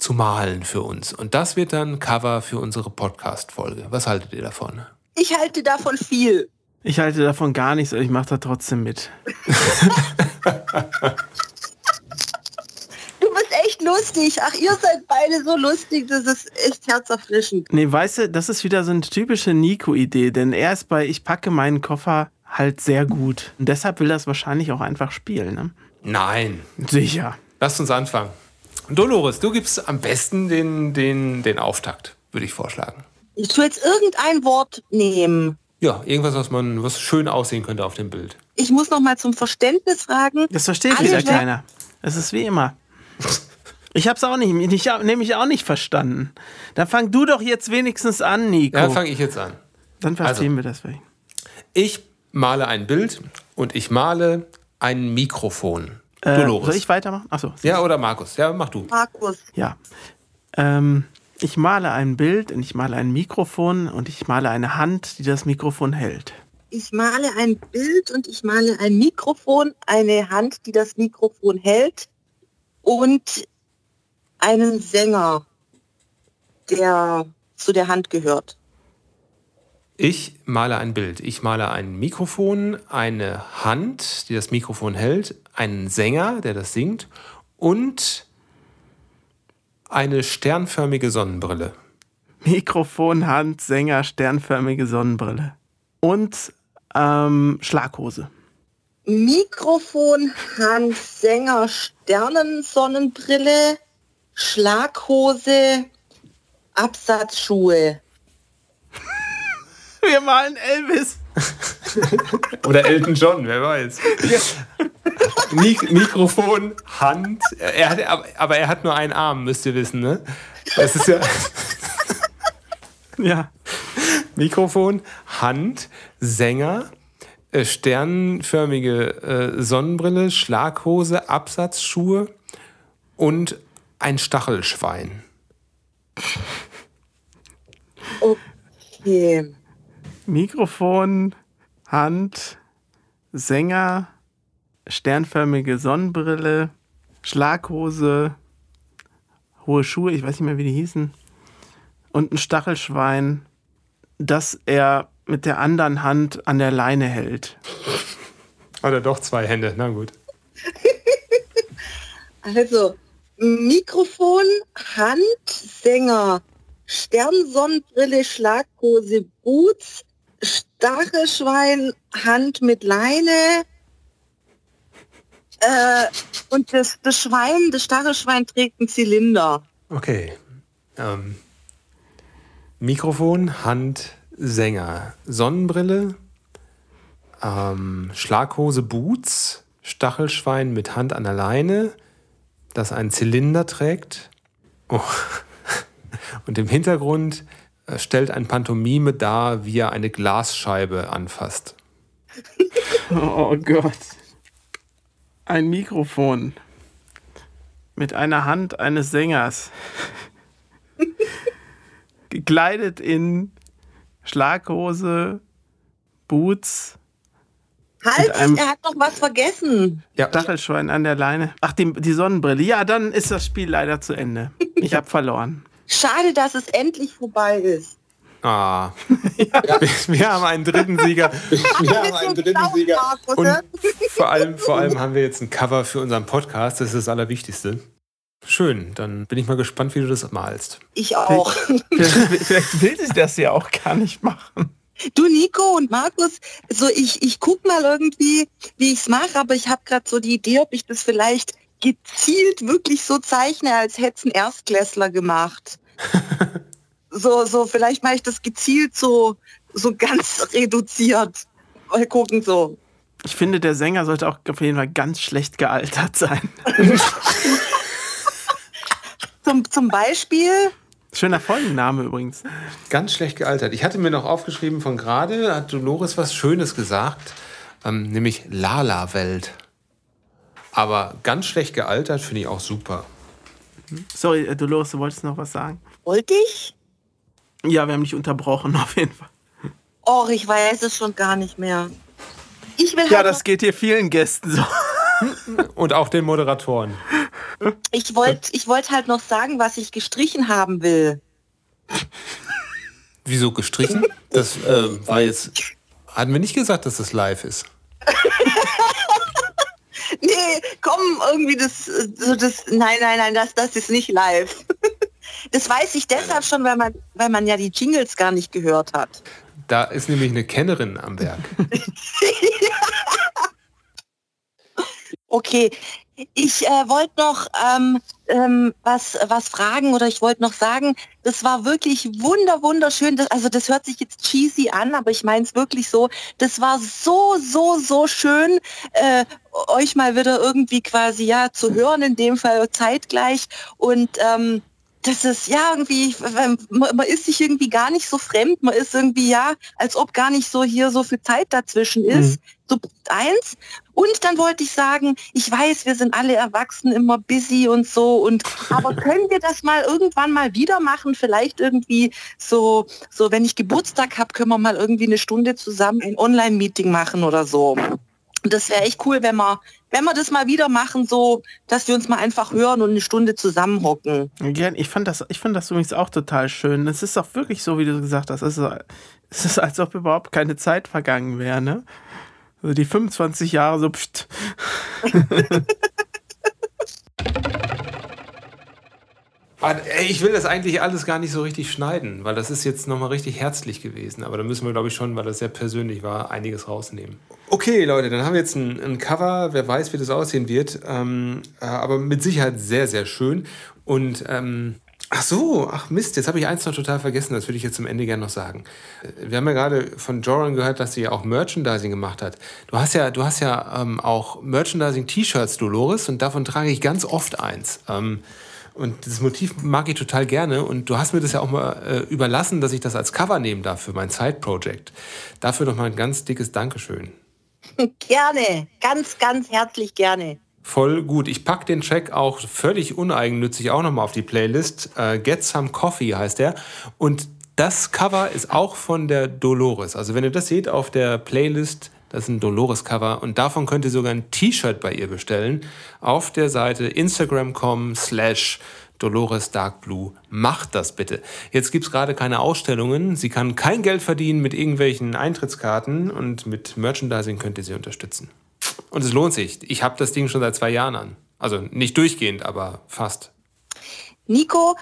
Speaker 1: zu malen für uns. Und das wird dann Cover für unsere Podcast-Folge. Was haltet ihr davon?
Speaker 3: Ich halte davon viel.
Speaker 2: Ich halte davon gar nichts, aber ich mache da trotzdem mit.
Speaker 3: Du bist echt lustig. Ach, ihr seid beide so lustig. Das ist echt herzerfrischend.
Speaker 2: Nee, weißt du, das ist wieder so eine typische Nico-Idee, denn er ist bei Ich packe meinen Koffer halt sehr gut. Und deshalb will er es wahrscheinlich auch einfach spielen, ne?
Speaker 1: Nein,
Speaker 2: Sicher.
Speaker 1: Lasst uns anfangen. Dolores, du gibst am besten den, den, den Auftakt, würde ich vorschlagen.
Speaker 3: Ich tue jetzt irgendein Wort nehmen.
Speaker 1: Ja, irgendwas, was man, was schön aussehen könnte auf dem Bild.
Speaker 3: Ich muss noch mal zum Verständnis fragen.
Speaker 2: Das versteht
Speaker 3: Alle
Speaker 2: wieder keiner. Es ist wie immer. *laughs* Ich hab's auch nicht, ich hab, nämlich auch nicht verstanden. Dann fang du doch jetzt wenigstens an, Nico.
Speaker 1: Ja, dann fange ich jetzt an.
Speaker 2: Dann verstehen
Speaker 1: Also.
Speaker 2: wir das vielleicht.
Speaker 1: Ich male ein Bild und ich male ein Mikrofon.
Speaker 2: Äh,
Speaker 1: Dolores.
Speaker 2: soll ich weitermachen? Achso.
Speaker 1: ja, oder Markus? Ja, mach du.
Speaker 3: Markus.
Speaker 2: Ja. Ähm, ich male ein Bild und ich male ein Mikrofon und ich male eine Hand, die das Mikrofon hält.
Speaker 3: Ich male ein Bild und ich male ein Mikrofon, eine Hand, die das Mikrofon hält und einen Sänger, der zu der Hand gehört.
Speaker 1: Ich male ein Bild. Ich male ein Mikrofon, eine Hand, die das Mikrofon hält, einen Sänger, der das singt und eine sternförmige Sonnenbrille.
Speaker 2: Mikrofon, Hand, Sänger, sternförmige Sonnenbrille. Und ähm, Schlaghose.
Speaker 3: Mikrofon, Hand, Sänger, Sternensonnenbrille, Schlaghose, Absatzschuhe.
Speaker 2: Wir malen Elvis. *laughs*
Speaker 1: Oder Elton John, wer weiß. Mik Mikrofon, Hand. Er hat, aber- er hat nur einen Arm, müsst ihr wissen, ne? Das ist ja
Speaker 2: Ja.
Speaker 1: Mikrofon, Hand, Sänger, äh, sternförmige äh, Sonnenbrille, Schlaghose, Absatzschuhe und ein Stachelschwein.
Speaker 3: Okay.
Speaker 2: Mikrofon, Hand, Sänger, sternförmige Sonnenbrille, Schlaghose, hohe Schuhe, ich weiß nicht mehr, wie die hießen, und ein Stachelschwein, das er mit der anderen Hand an der Leine hält.
Speaker 1: Oder doch zwei Hände, na gut. *laughs*
Speaker 3: Also, Mikrofon, Hand, Sänger, Sternsonnenbrille, Schlaghose, Boots, Stachelschwein, Hand mit Leine. Äh, und das, das Schwein, das Stachelschwein trägt einen Zylinder.
Speaker 1: Okay. Ähm, Mikrofon, Hand, Sänger, Sonnenbrille, ähm, Schlaghose, Boots, Stachelschwein mit Hand an der Leine, das einen Zylinder trägt. Oh. *laughs* Und im Hintergrund stellt ein Pantomime dar, wie er eine Glasscheibe anfasst.
Speaker 2: Oh Gott. Ein Mikrofon mit einer Hand eines Sängers. *laughs* Gekleidet in Schlaghose, Boots,
Speaker 3: Halt, er hat noch was vergessen.
Speaker 1: Ja,
Speaker 2: Stachelschwein an der Leine. Ach, die, die Sonnenbrille. Ja, dann ist das Spiel leider zu Ende. Ich habe verloren.
Speaker 3: Schade, dass es endlich vorbei ist.
Speaker 1: Ah. Wir, wir haben einen dritten Sieger. *laughs* Wir haben einen dritten Sieger. Und
Speaker 3: ne?
Speaker 1: vor allem, vor allem haben wir jetzt ein Cover für unseren Podcast. Das ist das Allerwichtigste. Schön, dann bin ich mal gespannt, wie du das malst.
Speaker 3: Ich auch.
Speaker 2: Vielleicht, vielleicht will sie das ja auch gar nicht machen.
Speaker 3: Du Nico und Markus, so ich, ich guck mal irgendwie, wie ich's mache, aber ich habe gerade so die Idee, ob ich das vielleicht gezielt wirklich so zeichne, als hätte es ein Erstklässler gemacht. *laughs* so, so, vielleicht mache ich das gezielt so, so ganz *laughs* reduziert. Mal gucken so.
Speaker 2: Ich finde, der Sänger sollte auch auf jeden Fall ganz schlecht gealtert sein. *laughs*
Speaker 3: Zum, zum Beispiel,
Speaker 2: Schöner Folgenname übrigens.
Speaker 1: Ganz schlecht gealtert. Ich hatte mir noch aufgeschrieben von gerade, hat Dolores was Schönes gesagt, ähm, nämlich Lala-Welt. Aber ganz schlecht gealtert finde ich auch super.
Speaker 2: Sorry, äh, Dolores, du wolltest noch was sagen?
Speaker 3: wollte ich?
Speaker 2: Ja, wir haben dich unterbrochen, *laughs* auf jeden Fall.
Speaker 3: Och, ich weiß es schon gar nicht mehr. Ich will
Speaker 2: Ja,
Speaker 3: halt
Speaker 2: das geht hier vielen Gästen so. *laughs*
Speaker 1: Und auch den Moderatoren.
Speaker 3: ich wollte ich wollt halt noch sagen, was ich gestrichen haben will.
Speaker 1: Wieso gestrichen? Das äh, war jetzt. Hatten wir nicht gesagt, dass das live ist. *laughs* *laughs*
Speaker 3: Nee, komm, irgendwie das, so das, nein, nein, nein, das, das ist nicht live. *laughs* Das weiß ich deshalb schon, weil man, weil man ja die Jingles gar nicht gehört hat.
Speaker 1: Da ist nämlich eine Kennerin am Werk. *laughs*
Speaker 3: Okay, ich äh, wollte noch ähm, ähm, was, was fragen oder ich wollte noch sagen, das war wirklich wunder, wunderschön. Das, also das hört sich jetzt cheesy an, aber ich meine es wirklich so. Das war so, so, so schön, äh, euch mal wieder irgendwie quasi ja zu hören, in dem Fall zeitgleich. Und ähm, das ist ja irgendwie, man, man ist sich irgendwie gar nicht so fremd, man ist irgendwie ja, als ob gar nicht so hier so viel Zeit dazwischen ist. So Punkt eins. Und dann wollte ich sagen, ich weiß, wir sind alle erwachsen, immer busy und so. Und aber *laughs* können wir das mal irgendwann mal wieder machen? Vielleicht irgendwie so, so wenn ich Geburtstag habe, können wir mal irgendwie eine Stunde zusammen ein Online-Meeting machen oder so. Und das wäre echt cool, wenn wir, wenn wir das mal wieder machen, so, dass wir uns mal einfach hören und eine Stunde zusammenhocken.
Speaker 2: Gern, ich fand das, ich fand das übrigens auch total schön. Es ist auch wirklich so, wie du gesagt hast. Es ist, es ist als ob überhaupt keine Zeit vergangen wäre, ne? Also die 25 Jahre so, pst. *laughs* *laughs*
Speaker 1: Ah, Ich will das eigentlich alles gar nicht so richtig schneiden, weil das ist jetzt nochmal richtig herzlich gewesen. Aber da müssen wir, glaube ich, schon, weil das sehr persönlich war, einiges rausnehmen. Okay, Leute, dann haben wir jetzt ein, ein Cover. Wer weiß, wie das aussehen wird. Ähm, äh, aber mit Sicherheit sehr, sehr schön. Und ähm, ach so, ach Mist, jetzt habe ich eins noch total vergessen. Das würde ich jetzt zum Ende gerne noch sagen. Äh, Wir haben ja gerade von Joran gehört, dass sie ja auch Merchandising gemacht hat. Du hast ja, du hast ja ähm, auch Merchandising-T-Shirts, Dolores, und davon trage ich ganz oft eins. Ähm, und das Motiv mag ich total gerne. Und du hast mir das ja auch mal äh, überlassen, dass ich das als Cover nehmen darf für mein Side-Project. Dafür noch mal ein ganz dickes Dankeschön. *laughs*
Speaker 3: Gerne, ganz, ganz herzlich gerne.
Speaker 1: Voll gut. Ich packe den Track auch völlig uneigennützig auch nochmal auf die Playlist. Äh, Get Some Coffee heißt der. Und das Cover ist auch von der Dolores. Also wenn ihr das seht auf der Playlist, das ist ein Dolores-Cover und davon könnt ihr sogar ein T-Shirt bei ihr bestellen. Auf der Seite instagram.com slash Dolores Dark Blue. Macht das bitte. Jetzt gibt es gerade keine Ausstellungen. Sie kann kein Geld verdienen mit irgendwelchen Eintrittskarten und mit Merchandising könnt ihr sie unterstützen. Und es lohnt sich. Ich habe das Ding schon seit zwei Jahren an. Also nicht durchgehend, aber fast.
Speaker 3: Nico,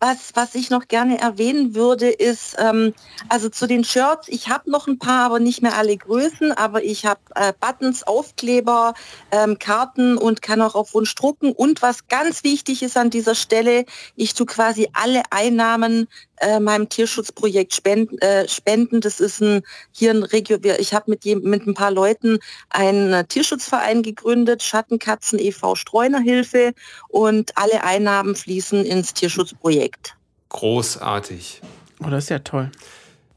Speaker 3: was, was ich noch gerne erwähnen würde, ist, ähm, also zu den Shirts, ich habe noch ein paar, aber nicht mehr alle Größen, aber ich habe äh, Buttons, Aufkleber, ähm, Karten und kann auch auf Wunsch drucken. Und was ganz wichtig ist an dieser Stelle, ich tue quasi alle Einnahmen äh, meinem Tierschutzprojekt spenden. Äh, spenden. Das ist ein hier ein Regio. Ich habe mit, mit ein paar Leuten einen Tierschutzverein gegründet, Schattenkatzen e.V. Streunerhilfe und alle Einnahmen fließen ins Tierschutzprojekt.
Speaker 1: Großartig.
Speaker 2: Oh, das ist ja toll.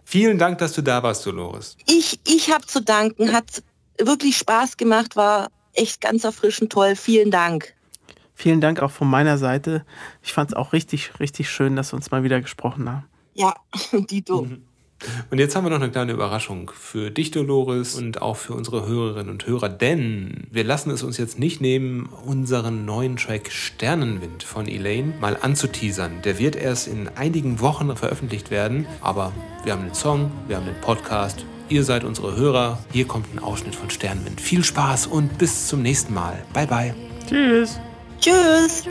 Speaker 1: Vielen Dank, dass du da warst, Dolores.
Speaker 3: Ich, ich habe zu danken. Hat wirklich Spaß gemacht, war echt ganz erfrischend toll. Vielen Dank.
Speaker 2: Vielen Dank auch von meiner Seite. Ich fand es auch richtig, richtig schön, dass wir uns mal wieder gesprochen haben.
Speaker 3: Ja, *laughs* Dito.
Speaker 1: Mhm. Und jetzt haben wir noch eine kleine Überraschung für dich, Dolores, und auch für unsere Hörerinnen und Hörer, denn wir lassen es uns jetzt nicht nehmen, unseren neuen Track Sternenwind von Elaine mal anzuteasern. Der wird erst in einigen Wochen veröffentlicht werden, aber wir haben einen Song, wir haben einen Podcast. Ihr seid unsere Hörer. Hier kommt ein Ausschnitt von Sternenwind. Viel Spaß und bis zum nächsten Mal. Bye bye.
Speaker 2: Tschüss.
Speaker 3: Tschüss.